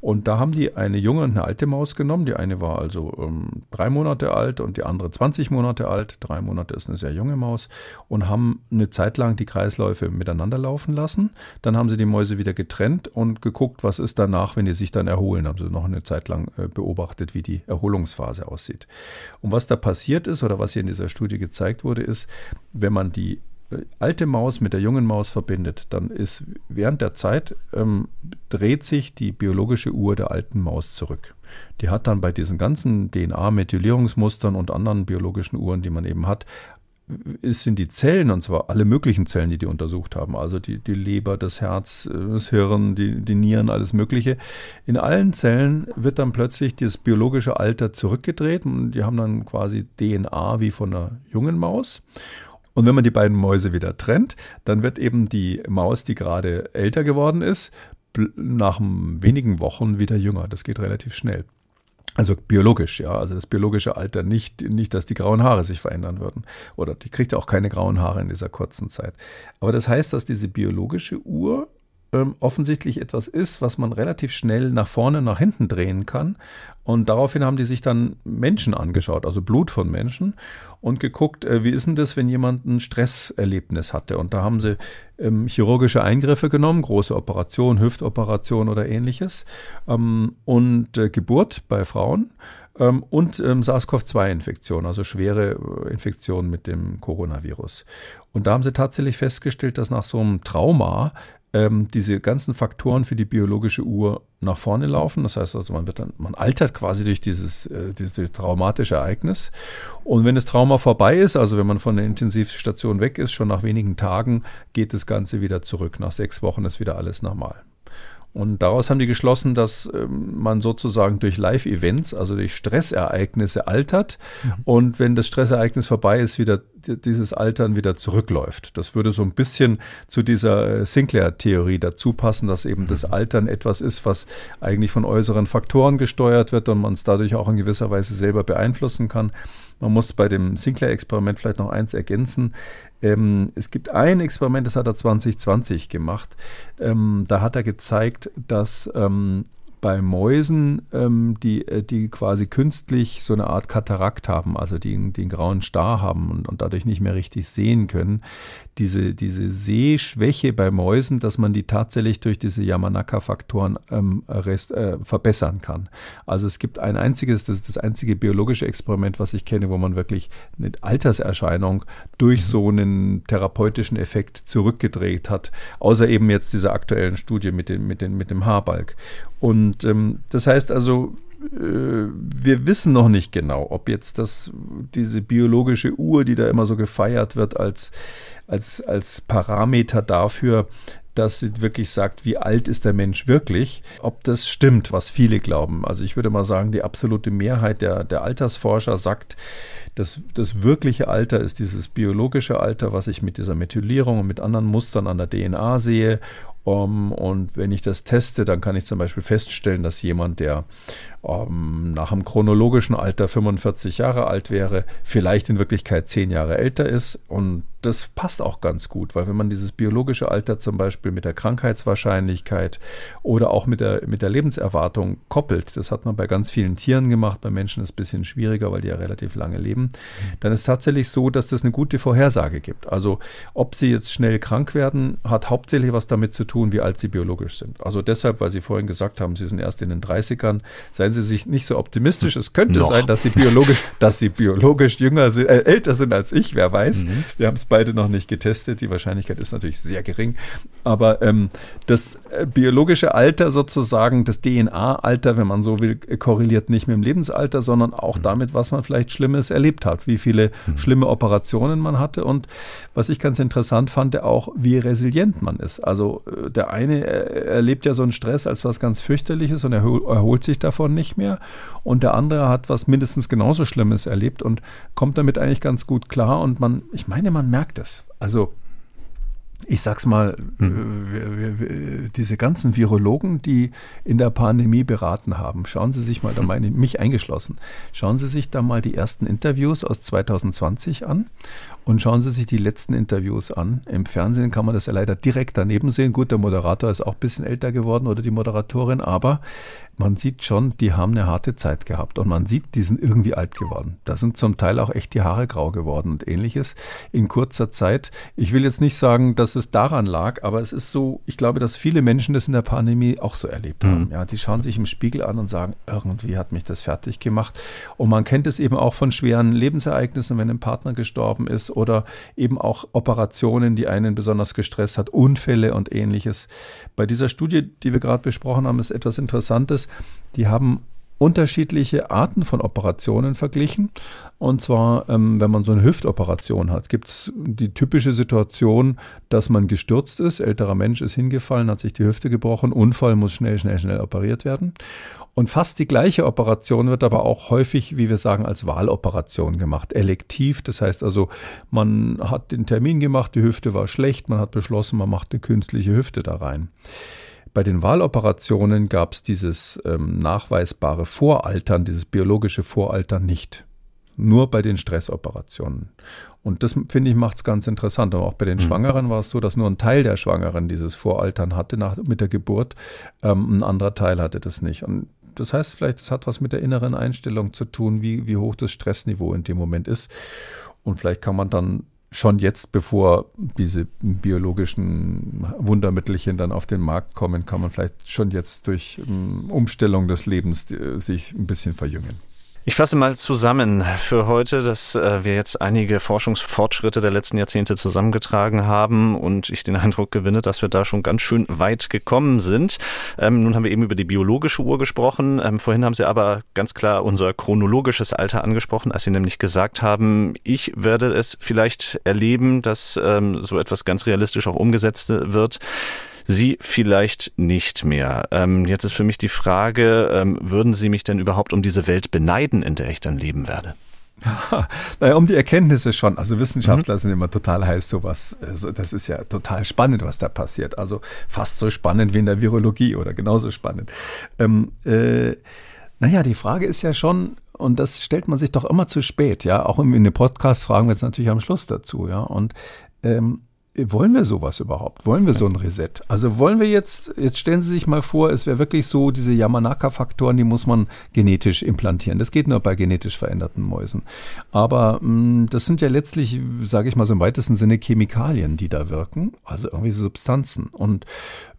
S3: Und da haben die eine junge und eine alte Maus genommen. Die eine war also ähm, drei Monate alt und die andere 20 Monate alt. Drei Monate ist eine sehr junge Maus. Und haben eine Zeit lang die Kreisläufe miteinander laufen lassen. Dann haben sie die Mäuse wieder getrennt und geguckt, was ist danach, wenn die sich dann erholen. Haben sie noch eine Zeit lang äh, beobachtet, wie die Erholungsphase aussieht. Und was da passiert ist oder was hier in dieser Studie gezeigt wurde, ist, wenn man die alte Maus mit der jungen Maus verbindet, dann ist während der Zeit ähm, dreht sich die biologische Uhr der alten Maus zurück. Die hat dann bei diesen ganzen DNA-Methylierungsmustern und anderen biologischen Uhren, die man eben hat, sind die Zellen, und zwar alle möglichen Zellen, die die untersucht haben, also die, die Leber, das Herz, das Hirn, die, die Nieren, alles Mögliche. In allen Zellen wird dann plötzlich das biologische Alter zurückgedreht und die haben dann quasi DNA wie von einer jungen Maus. Und wenn man die beiden Mäuse wieder trennt, dann wird eben die Maus, die gerade älter geworden ist, nach wenigen Wochen wieder jünger. Das geht relativ schnell. Also biologisch, ja. Also das biologische Alter, nicht, nicht, dass die grauen Haare sich verändern würden. Oder die kriegt auch keine grauen Haare in dieser kurzen Zeit. Aber das heißt, dass diese biologische Uhr ähm, offensichtlich etwas ist, was man relativ schnell nach vorne, nach hinten drehen kann. Und daraufhin haben die sich dann Menschen angeschaut, also Blut von Menschen, und geguckt, äh, wie ist denn das, wenn jemand ein Stresserlebnis hatte. Und da haben sie ähm, chirurgische Eingriffe genommen, große Operationen, Hüftoperation oder ähnliches, ähm, und äh, Geburt bei Frauen ähm, und ähm, SARS-CoV-2-Infektion, also schwere äh, Infektionen mit dem Coronavirus. Und da haben sie tatsächlich festgestellt, dass nach so einem Trauma ähm, diese ganzen Faktoren für die biologische Uhr nach vorne laufen. Das heißt also, man wird dann, man altert quasi durch dieses, äh, dieses traumatische Ereignis. Und wenn das Trauma vorbei ist, also wenn man von der Intensivstation weg ist, schon nach wenigen Tagen geht das Ganze wieder zurück. Nach sechs Wochen ist wieder alles normal. Und daraus haben die geschlossen, dass ähm, man sozusagen durch Live-Events, also durch Stressereignisse altert. Mhm. Und wenn das Stressereignis vorbei ist, wieder dieses Altern wieder zurückläuft. Das würde so ein bisschen zu dieser äh, Sinclair-Theorie dazu passen, dass eben das mhm. Altern etwas ist, was eigentlich von äußeren Faktoren gesteuert wird und man es dadurch auch in gewisser Weise selber beeinflussen kann. Man muss bei dem Sinclair-Experiment vielleicht noch eins ergänzen. Ähm, es gibt ein Experiment, das hat er 2020 gemacht. Ähm, da hat er gezeigt, dass ähm, bei Mäusen, ähm, die, äh, die quasi künstlich so eine Art Katarakt haben, also die, einen grauen Star haben und, und dadurch nicht mehr richtig sehen können, diese, diese Sehschwäche bei Mäusen, dass man die tatsächlich durch diese Yamanaka-Faktoren ähm, äh, verbessern kann. Also es gibt ein einziges, das ist das einzige biologische Experiment, was ich kenne, wo man wirklich eine Alterserscheinung durch mhm. so einen therapeutischen Effekt zurückgedreht hat, außer eben jetzt dieser aktuellen Studie mit, den, mit, den, mit dem Haarbalg. Und ähm, das heißt also, wir wissen noch nicht genau, ob jetzt das, diese biologische Uhr, die da immer so gefeiert wird, als, als, als Parameter dafür, dass sie wirklich sagt, wie alt ist der Mensch wirklich, ob das stimmt, was viele glauben. Also ich würde mal sagen, die absolute Mehrheit der, der Altersforscher sagt, dass das wirkliche Alter ist dieses biologische Alter, was ich mit dieser Methylierung und mit anderen Mustern an der DNA sehe um, und wenn ich das teste, dann kann ich zum Beispiel feststellen, dass jemand, der um, nach dem chronologischen Alter 45 Jahre alt wäre, vielleicht in Wirklichkeit 10 Jahre älter ist. Und das passt auch ganz gut, weil wenn man dieses biologische Alter zum Beispiel mit der Krankheitswahrscheinlichkeit oder auch mit der, mit der Lebenserwartung koppelt, das hat man bei ganz vielen Tieren gemacht, bei Menschen ist es ein bisschen schwieriger, weil die ja relativ lange leben, dann ist tatsächlich so, dass das eine gute Vorhersage gibt. Also ob sie jetzt schnell krank werden, hat hauptsächlich was damit zu tun, wie alt sie biologisch sind. Also deshalb, weil Sie vorhin gesagt haben, Sie sind erst in den 30ern, seien Sie sich nicht so optimistisch. Es könnte Noch. sein, dass Sie biologisch, *laughs* dass Sie biologisch jünger sind, äh, älter sind als ich, wer weiß. Mhm. Wir haben es bei beide noch nicht getestet. Die Wahrscheinlichkeit ist natürlich sehr gering. Aber ähm, das äh, biologische Alter sozusagen, das DNA-Alter, wenn man so will, korreliert nicht mit dem Lebensalter, sondern auch mhm. damit, was man vielleicht Schlimmes erlebt hat, wie viele mhm. schlimme Operationen man hatte und was ich ganz interessant fand, auch wie resilient man ist. Also äh, der eine erlebt ja so einen Stress als was ganz fürchterliches und er erholt sich davon nicht mehr und der andere hat was mindestens genauso Schlimmes erlebt und kommt damit eigentlich ganz gut klar und man, ich meine, man merkt es. Also ich sag's mal, hm. diese ganzen Virologen, die in der Pandemie beraten haben, schauen Sie sich mal, da *laughs* meine ich mich eingeschlossen, schauen Sie sich da mal die ersten Interviews aus 2020 an und schauen Sie sich die letzten Interviews an. Im Fernsehen kann man das ja leider direkt daneben sehen. Gut, der Moderator ist auch ein bisschen älter geworden oder die Moderatorin, aber man sieht schon, die haben eine harte Zeit gehabt und man sieht, die sind irgendwie alt geworden. Da sind zum Teil auch echt die Haare grau geworden und ähnliches in kurzer Zeit. Ich will jetzt nicht sagen, dass es daran lag, aber es ist so, ich glaube, dass viele Menschen das in der Pandemie auch so erlebt mhm. haben. Ja, die schauen sich im Spiegel an und sagen, irgendwie hat mich das fertig gemacht. Und man kennt es eben auch von schweren Lebensereignissen, wenn ein Partner gestorben ist oder eben auch Operationen, die einen besonders gestresst hat, Unfälle und ähnliches. Bei dieser Studie, die wir gerade besprochen haben, ist etwas Interessantes die haben unterschiedliche Arten von Operationen verglichen. Und zwar, ähm, wenn man so eine Hüftoperation hat, gibt es die typische Situation, dass man gestürzt ist, älterer Mensch ist hingefallen, hat sich die Hüfte gebrochen, Unfall muss schnell, schnell, schnell operiert werden. Und fast die gleiche Operation wird aber auch häufig, wie wir sagen, als Wahloperation gemacht, elektiv. Das heißt also, man hat den Termin gemacht, die Hüfte war schlecht, man hat beschlossen, man macht eine künstliche Hüfte da rein. Bei den Wahloperationen gab es dieses ähm, nachweisbare Voraltern, dieses biologische Voraltern nicht. Nur bei den Stressoperationen. Und das, finde ich, macht es ganz interessant. Aber auch bei den mhm. Schwangeren war es so, dass nur ein Teil der Schwangeren dieses Voraltern hatte nach, mit der Geburt. Ähm, ein anderer Teil hatte das nicht. Und das heißt vielleicht, es hat was mit der inneren Einstellung zu tun, wie, wie hoch das Stressniveau in dem Moment ist. Und vielleicht kann man dann schon jetzt, bevor diese biologischen Wundermittelchen dann auf den Markt kommen, kann man vielleicht schon jetzt durch ähm, Umstellung des Lebens äh, sich ein bisschen verjüngen.
S2: Ich fasse mal zusammen für heute, dass äh, wir jetzt einige Forschungsfortschritte der letzten Jahrzehnte zusammengetragen haben und ich den Eindruck gewinne, dass wir da schon ganz schön weit gekommen sind. Ähm, nun haben wir eben über die biologische Uhr gesprochen. Ähm, vorhin haben Sie aber ganz klar unser chronologisches Alter angesprochen, als Sie nämlich gesagt haben, ich werde es vielleicht erleben, dass ähm, so etwas ganz realistisch auch umgesetzt wird. Sie vielleicht nicht mehr. Ähm, jetzt ist für mich die Frage, ähm, würden Sie mich denn überhaupt um diese Welt beneiden, in der ich dann leben werde? *laughs*
S3: naja, um die Erkenntnisse schon. Also Wissenschaftler mhm. sind immer total heiß, sowas. Also das ist ja total spannend, was da passiert. Also fast so spannend wie in der Virologie oder genauso spannend. Ähm, äh, naja, die Frage ist ja schon, und das stellt man sich doch immer zu spät, ja. Auch in den Podcast fragen wir jetzt natürlich am Schluss dazu, ja. Und ähm, wollen wir sowas überhaupt? Wollen wir so ein Reset? Also wollen wir jetzt, jetzt stellen Sie sich mal vor, es wäre wirklich so, diese Yamanaka-Faktoren, die muss man genetisch implantieren. Das geht nur bei genetisch veränderten Mäusen. Aber mh, mm, das sind ja letztlich, sage ich mal so im weitesten Sinne, Chemikalien, die da wirken, also irgendwie Substanzen. Und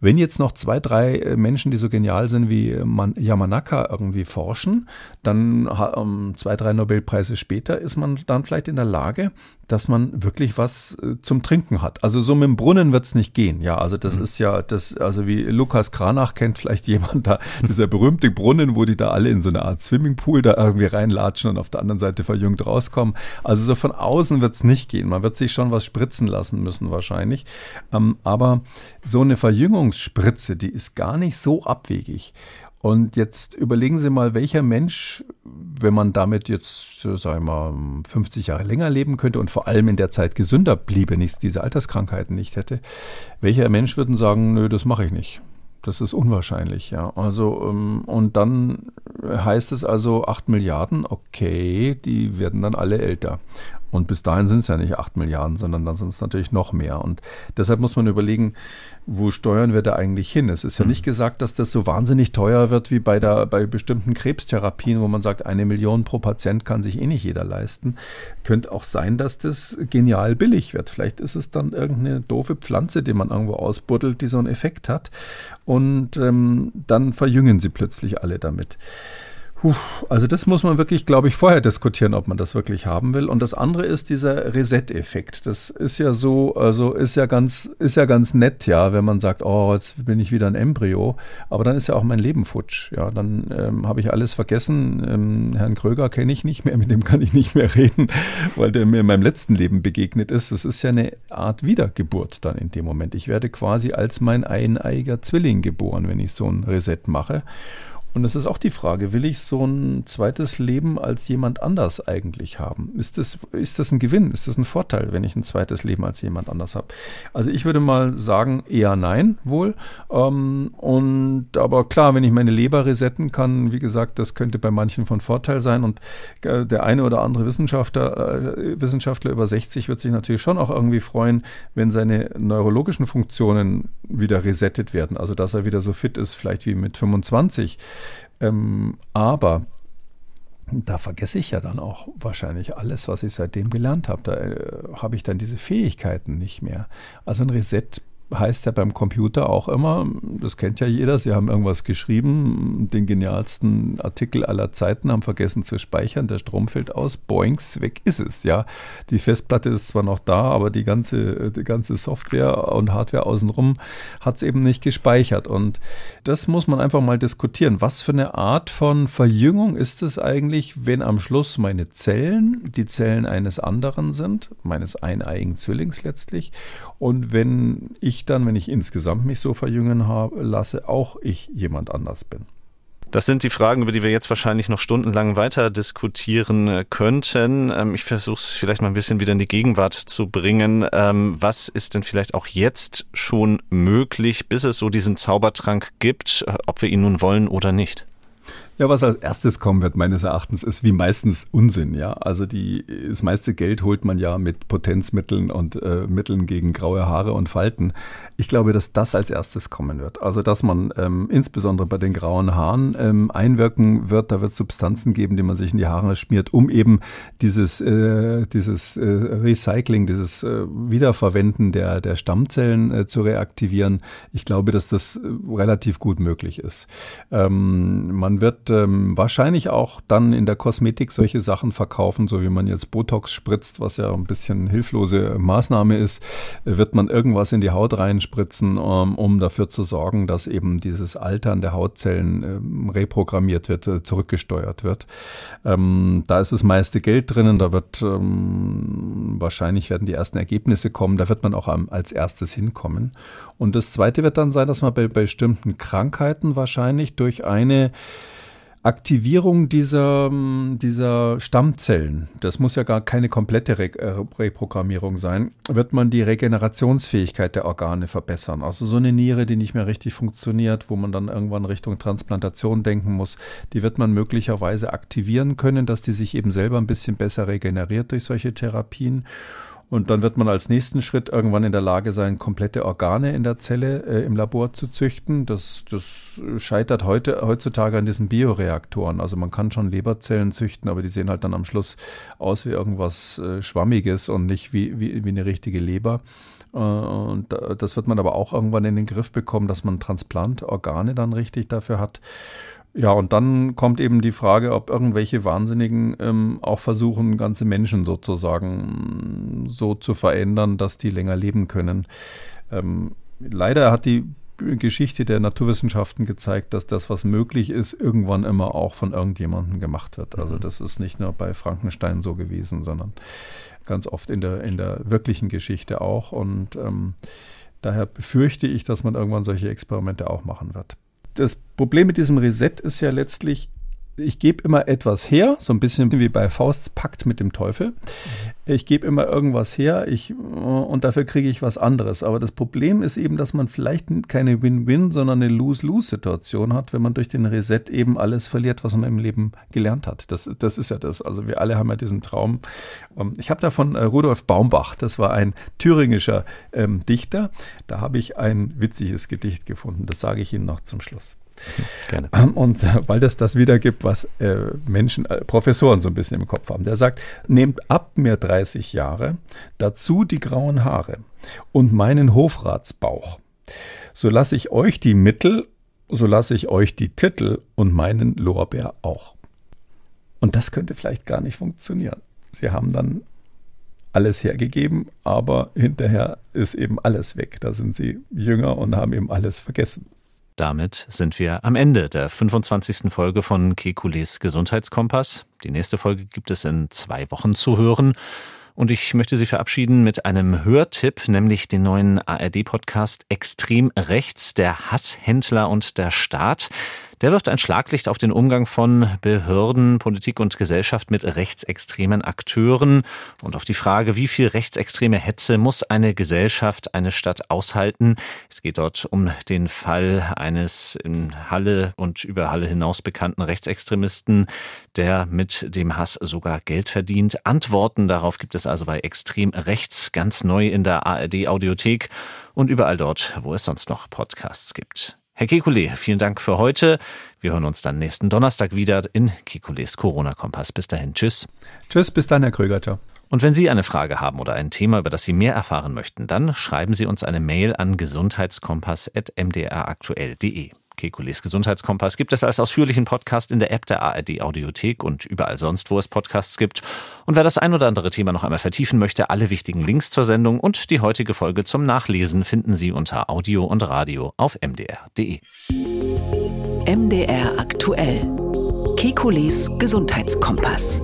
S3: wenn jetzt noch zwei, drei äh, Menschen, die so genial sind wie Yamanaka irgendwie forschen, dann um, zwei, drei Nobelpreise später ist man dann vielleicht in der Lage, dass man wirklich was äh, zum Trinken hat. Also so mit dem Brunnen wird's nicht gehen. Ja, also das mhm. ist ja das, also wie Lukas Kranach kennt vielleicht jemand da, dieser berühmte Brunnen, wo die da alle in so eine Art Swimmingpool da irgendwie reinlatschen und auf der anderen Seite verjüngt rauskommen. Also so von außen wird's nicht gehen. Man wird sich schon was spritzen lassen müssen wahrscheinlich. Ähm, aber so eine Verjüngungsspritze, die ist gar nicht so abwegig. Und jetzt überlegen Sie mal, welcher Mensch, wenn man damit jetzt, sagen wir mal, 50 Jahre länger leben könnte und vor allem in der Zeit gesünder bliebe, nicht diese Alterskrankheiten nicht hätte, welcher Mensch würden sagen, nö, das mache ich nicht. Das ist unwahrscheinlich, ja. Also, ähm, und dann heißt es also 8 Milliarden, okay, die werden dann alle älter. Und bis dahin sind es ja nicht 8 Milliarden, sondern dann sind es natürlich noch mehr. Und deshalb muss man überlegen, wo steuern wir da eigentlich hin? Es ist ja hm. nicht gesagt, dass das so wahnsinnig teuer wird wie bei, der, bei bestimmten Krebstherapien, wo man sagt, eine Million pro Patient kann sich eh nicht jeder leisten. Könnte auch sein, dass das genial billig wird. Vielleicht ist es dann irgendeine doofe Pflanze, die man irgendwo ausbuddelt, die so einen Effekt hat. Und ähm, dann verjüngen sie plötzlich alle damit. Puh, also das muss man wirklich, glaube ich, vorher diskutieren, ob man das wirklich haben will. Und das andere ist dieser Reset-Effekt. Das ist ja so, also ist ja ganz, ist ja ganz nett, ja, wenn man sagt, oh, jetzt bin ich wieder ein Embryo. Aber dann ist ja auch mein Leben futsch. Ja, dann ähm, habe ich alles vergessen. Ähm, Herrn Kröger kenne ich nicht mehr, mit dem kann ich nicht mehr reden, weil der mir in meinem letzten Leben begegnet ist. Das ist ja eine Art Wiedergeburt dann in dem Moment. Ich werde quasi als mein eineiger Zwilling geboren, wenn ich so ein Reset mache. Und es ist auch die Frage, will ich so ein zweites Leben als jemand anders eigentlich haben? Ist das, ist das ein Gewinn? Ist das ein Vorteil, wenn ich ein zweites Leben als jemand anders habe? Also ich würde mal sagen, eher nein, wohl. Ähm, und aber klar, wenn ich meine Leber resetten kann, wie gesagt, das könnte bei manchen von Vorteil sein. Und äh, der eine oder andere Wissenschaftler, äh, Wissenschaftler über 60 wird sich natürlich schon auch irgendwie freuen, wenn seine neurologischen Funktionen wieder resettet werden. Also dass er wieder so fit ist, vielleicht wie mit 25. Ähm, aber da vergesse ich ja dann auch wahrscheinlich alles, was ich seitdem gelernt habe. Da äh, habe ich dann diese Fähigkeiten nicht mehr. Also ein Reset heißt ja beim Computer auch immer, das kennt ja jeder, sie haben irgendwas geschrieben, den genialsten Artikel aller Zeiten, haben vergessen zu speichern, der Strom fällt aus, boings, weg ist es, ja. Die Festplatte ist zwar noch da, aber die ganze, die ganze Software und Hardware außenrum hat es eben nicht gespeichert und das muss man einfach mal diskutieren. Was für eine Art von Verjüngung ist es eigentlich, wenn am Schluss meine Zellen die Zellen eines anderen sind, meines eineigen Zwillings letztlich und wenn ich ich dann, wenn ich insgesamt mich so verjüngen habe, lasse, auch ich jemand anders bin.
S2: Das sind die Fragen, über die wir jetzt wahrscheinlich noch stundenlang weiter diskutieren äh, könnten. Ähm, ich versuche es vielleicht mal ein bisschen wieder in die Gegenwart zu bringen. Ähm, was ist denn vielleicht auch jetzt schon möglich, bis es so diesen Zaubertrank gibt, äh, ob wir ihn nun wollen oder nicht?
S3: Ja, was als erstes kommen wird, meines Erachtens, ist wie meistens Unsinn. Ja, also die, das meiste Geld holt man ja mit Potenzmitteln und äh, Mitteln gegen graue Haare und Falten. Ich glaube, dass das als erstes kommen wird. Also, dass man ähm, insbesondere bei den grauen Haaren ähm, einwirken wird. Da wird es Substanzen geben, die man sich in die Haare schmiert, um eben dieses, äh, dieses äh, Recycling, dieses äh, Wiederverwenden der, der Stammzellen äh, zu reaktivieren. Ich glaube, dass das äh, relativ gut möglich ist. Ähm, man wird ähm, wahrscheinlich auch dann in der Kosmetik solche Sachen verkaufen, so wie man jetzt Botox spritzt, was ja ein bisschen hilflose Maßnahme ist, wird man irgendwas in die Haut reinspritzen, ähm, um dafür zu sorgen, dass eben dieses Altern der Hautzellen ähm, reprogrammiert wird, äh, zurückgesteuert wird. Ähm, da ist das meiste Geld drinnen, da wird ähm, wahrscheinlich werden die ersten Ergebnisse kommen, da wird man auch als erstes hinkommen. Und das zweite wird dann sein, dass man bei bestimmten Krankheiten wahrscheinlich durch eine Aktivierung dieser, dieser Stammzellen, das muss ja gar keine komplette Re äh, Reprogrammierung sein, wird man die Regenerationsfähigkeit der Organe verbessern. Also so eine Niere, die nicht mehr richtig funktioniert, wo man dann irgendwann Richtung Transplantation denken muss, die wird man möglicherweise aktivieren können, dass die sich eben selber ein bisschen besser regeneriert durch solche Therapien. Und dann wird man als nächsten Schritt irgendwann in der Lage sein, komplette Organe in der Zelle äh, im Labor zu züchten. Das, das scheitert heute, heutzutage an diesen Bioreaktoren. Also man kann schon Leberzellen züchten, aber die sehen halt dann am Schluss aus wie irgendwas äh, Schwammiges und nicht wie, wie, wie eine richtige Leber. Äh, und das wird man aber auch irgendwann in den Griff bekommen, dass man Transplantorgane dann richtig dafür hat. Ja, und dann kommt eben die Frage, ob irgendwelche Wahnsinnigen ähm, auch versuchen, ganze Menschen sozusagen so zu verändern, dass die länger leben können. Ähm, leider hat die Geschichte der Naturwissenschaften gezeigt, dass das, was möglich ist, irgendwann immer auch von irgendjemandem gemacht wird. Also mhm. das ist nicht nur bei Frankenstein so gewesen, sondern ganz oft in der, in der wirklichen Geschichte auch. Und ähm, daher befürchte ich, dass man irgendwann solche Experimente auch machen wird das Problem mit diesem Reset ist ja letztlich, ich gebe immer etwas her, so ein bisschen wie bei Fausts Pakt mit dem Teufel. Ich gebe immer irgendwas her ich, und dafür kriege ich was anderes. Aber das Problem ist eben, dass man vielleicht keine Win-Win, sondern eine Lose-Lose-Situation hat, wenn man durch den Reset eben alles verliert, was man im Leben gelernt hat. Das, das ist ja das. Also wir alle haben ja diesen Traum. Ähm, ich habe da von äh, Rudolf Baumbach, das war ein thüringischer ähm, Dichter, da habe ich ein witziges Gedicht gefunden. Das sage ich Ihnen noch zum Schluss. Gerne. Ähm, und weil das das wiedergibt, was äh, Menschen, äh, Professoren so ein bisschen im Kopf haben. Der sagt, nehmt ab mir 30 Jahre, dazu die grauen Haare und meinen Hofratsbauch. So lasse ich euch die Mittel, so lasse ich euch die Titel und meinen Lorbeer auch. Und das könnte vielleicht gar nicht funktionieren. Sie haben dann alles hergegeben, aber hinterher ist eben alles weg. Da sind sie jünger und haben eben alles vergessen.
S2: Damit sind wir am Ende der 25. Folge von Kekules Gesundheitskompass. Die nächste Folge gibt es in zwei Wochen zu hören. Und ich möchte Sie verabschieden mit einem Hörtipp, nämlich den neuen ARD-Podcast Extrem Rechts, der Hasshändler und der Staat. Der wirft ein Schlaglicht auf den Umgang von Behörden, Politik und Gesellschaft mit rechtsextremen Akteuren und auf die Frage, wie viel rechtsextreme Hetze muss eine Gesellschaft, eine Stadt aushalten. Es geht dort um den Fall eines in Halle und über Halle hinaus bekannten Rechtsextremisten, der mit dem Hass sogar Geld verdient. Antworten darauf gibt es also bei Extrem Rechts ganz neu in der ARD Audiothek und überall dort, wo es sonst noch Podcasts gibt. Herr Kekulé, vielen Dank für heute. Wir hören uns dann nächsten Donnerstag wieder in Kekulés Corona-Kompass. Bis dahin, tschüss.
S3: Tschüss, bis dann, Herr Kröger. Ciao.
S2: Und wenn Sie eine Frage haben oder ein Thema, über das Sie mehr erfahren möchten, dann schreiben Sie uns eine Mail an gesundheitskompass.mdraktuell.de. Kekules Gesundheitskompass gibt es als ausführlichen Podcast in der App der ARD Audiothek und überall sonst, wo es Podcasts gibt. Und wer das ein oder andere Thema noch einmal vertiefen möchte, alle wichtigen Links zur Sendung und die heutige Folge zum Nachlesen finden Sie unter Audio und Radio auf mdr.de.
S1: MDR aktuell. Kekules Gesundheitskompass.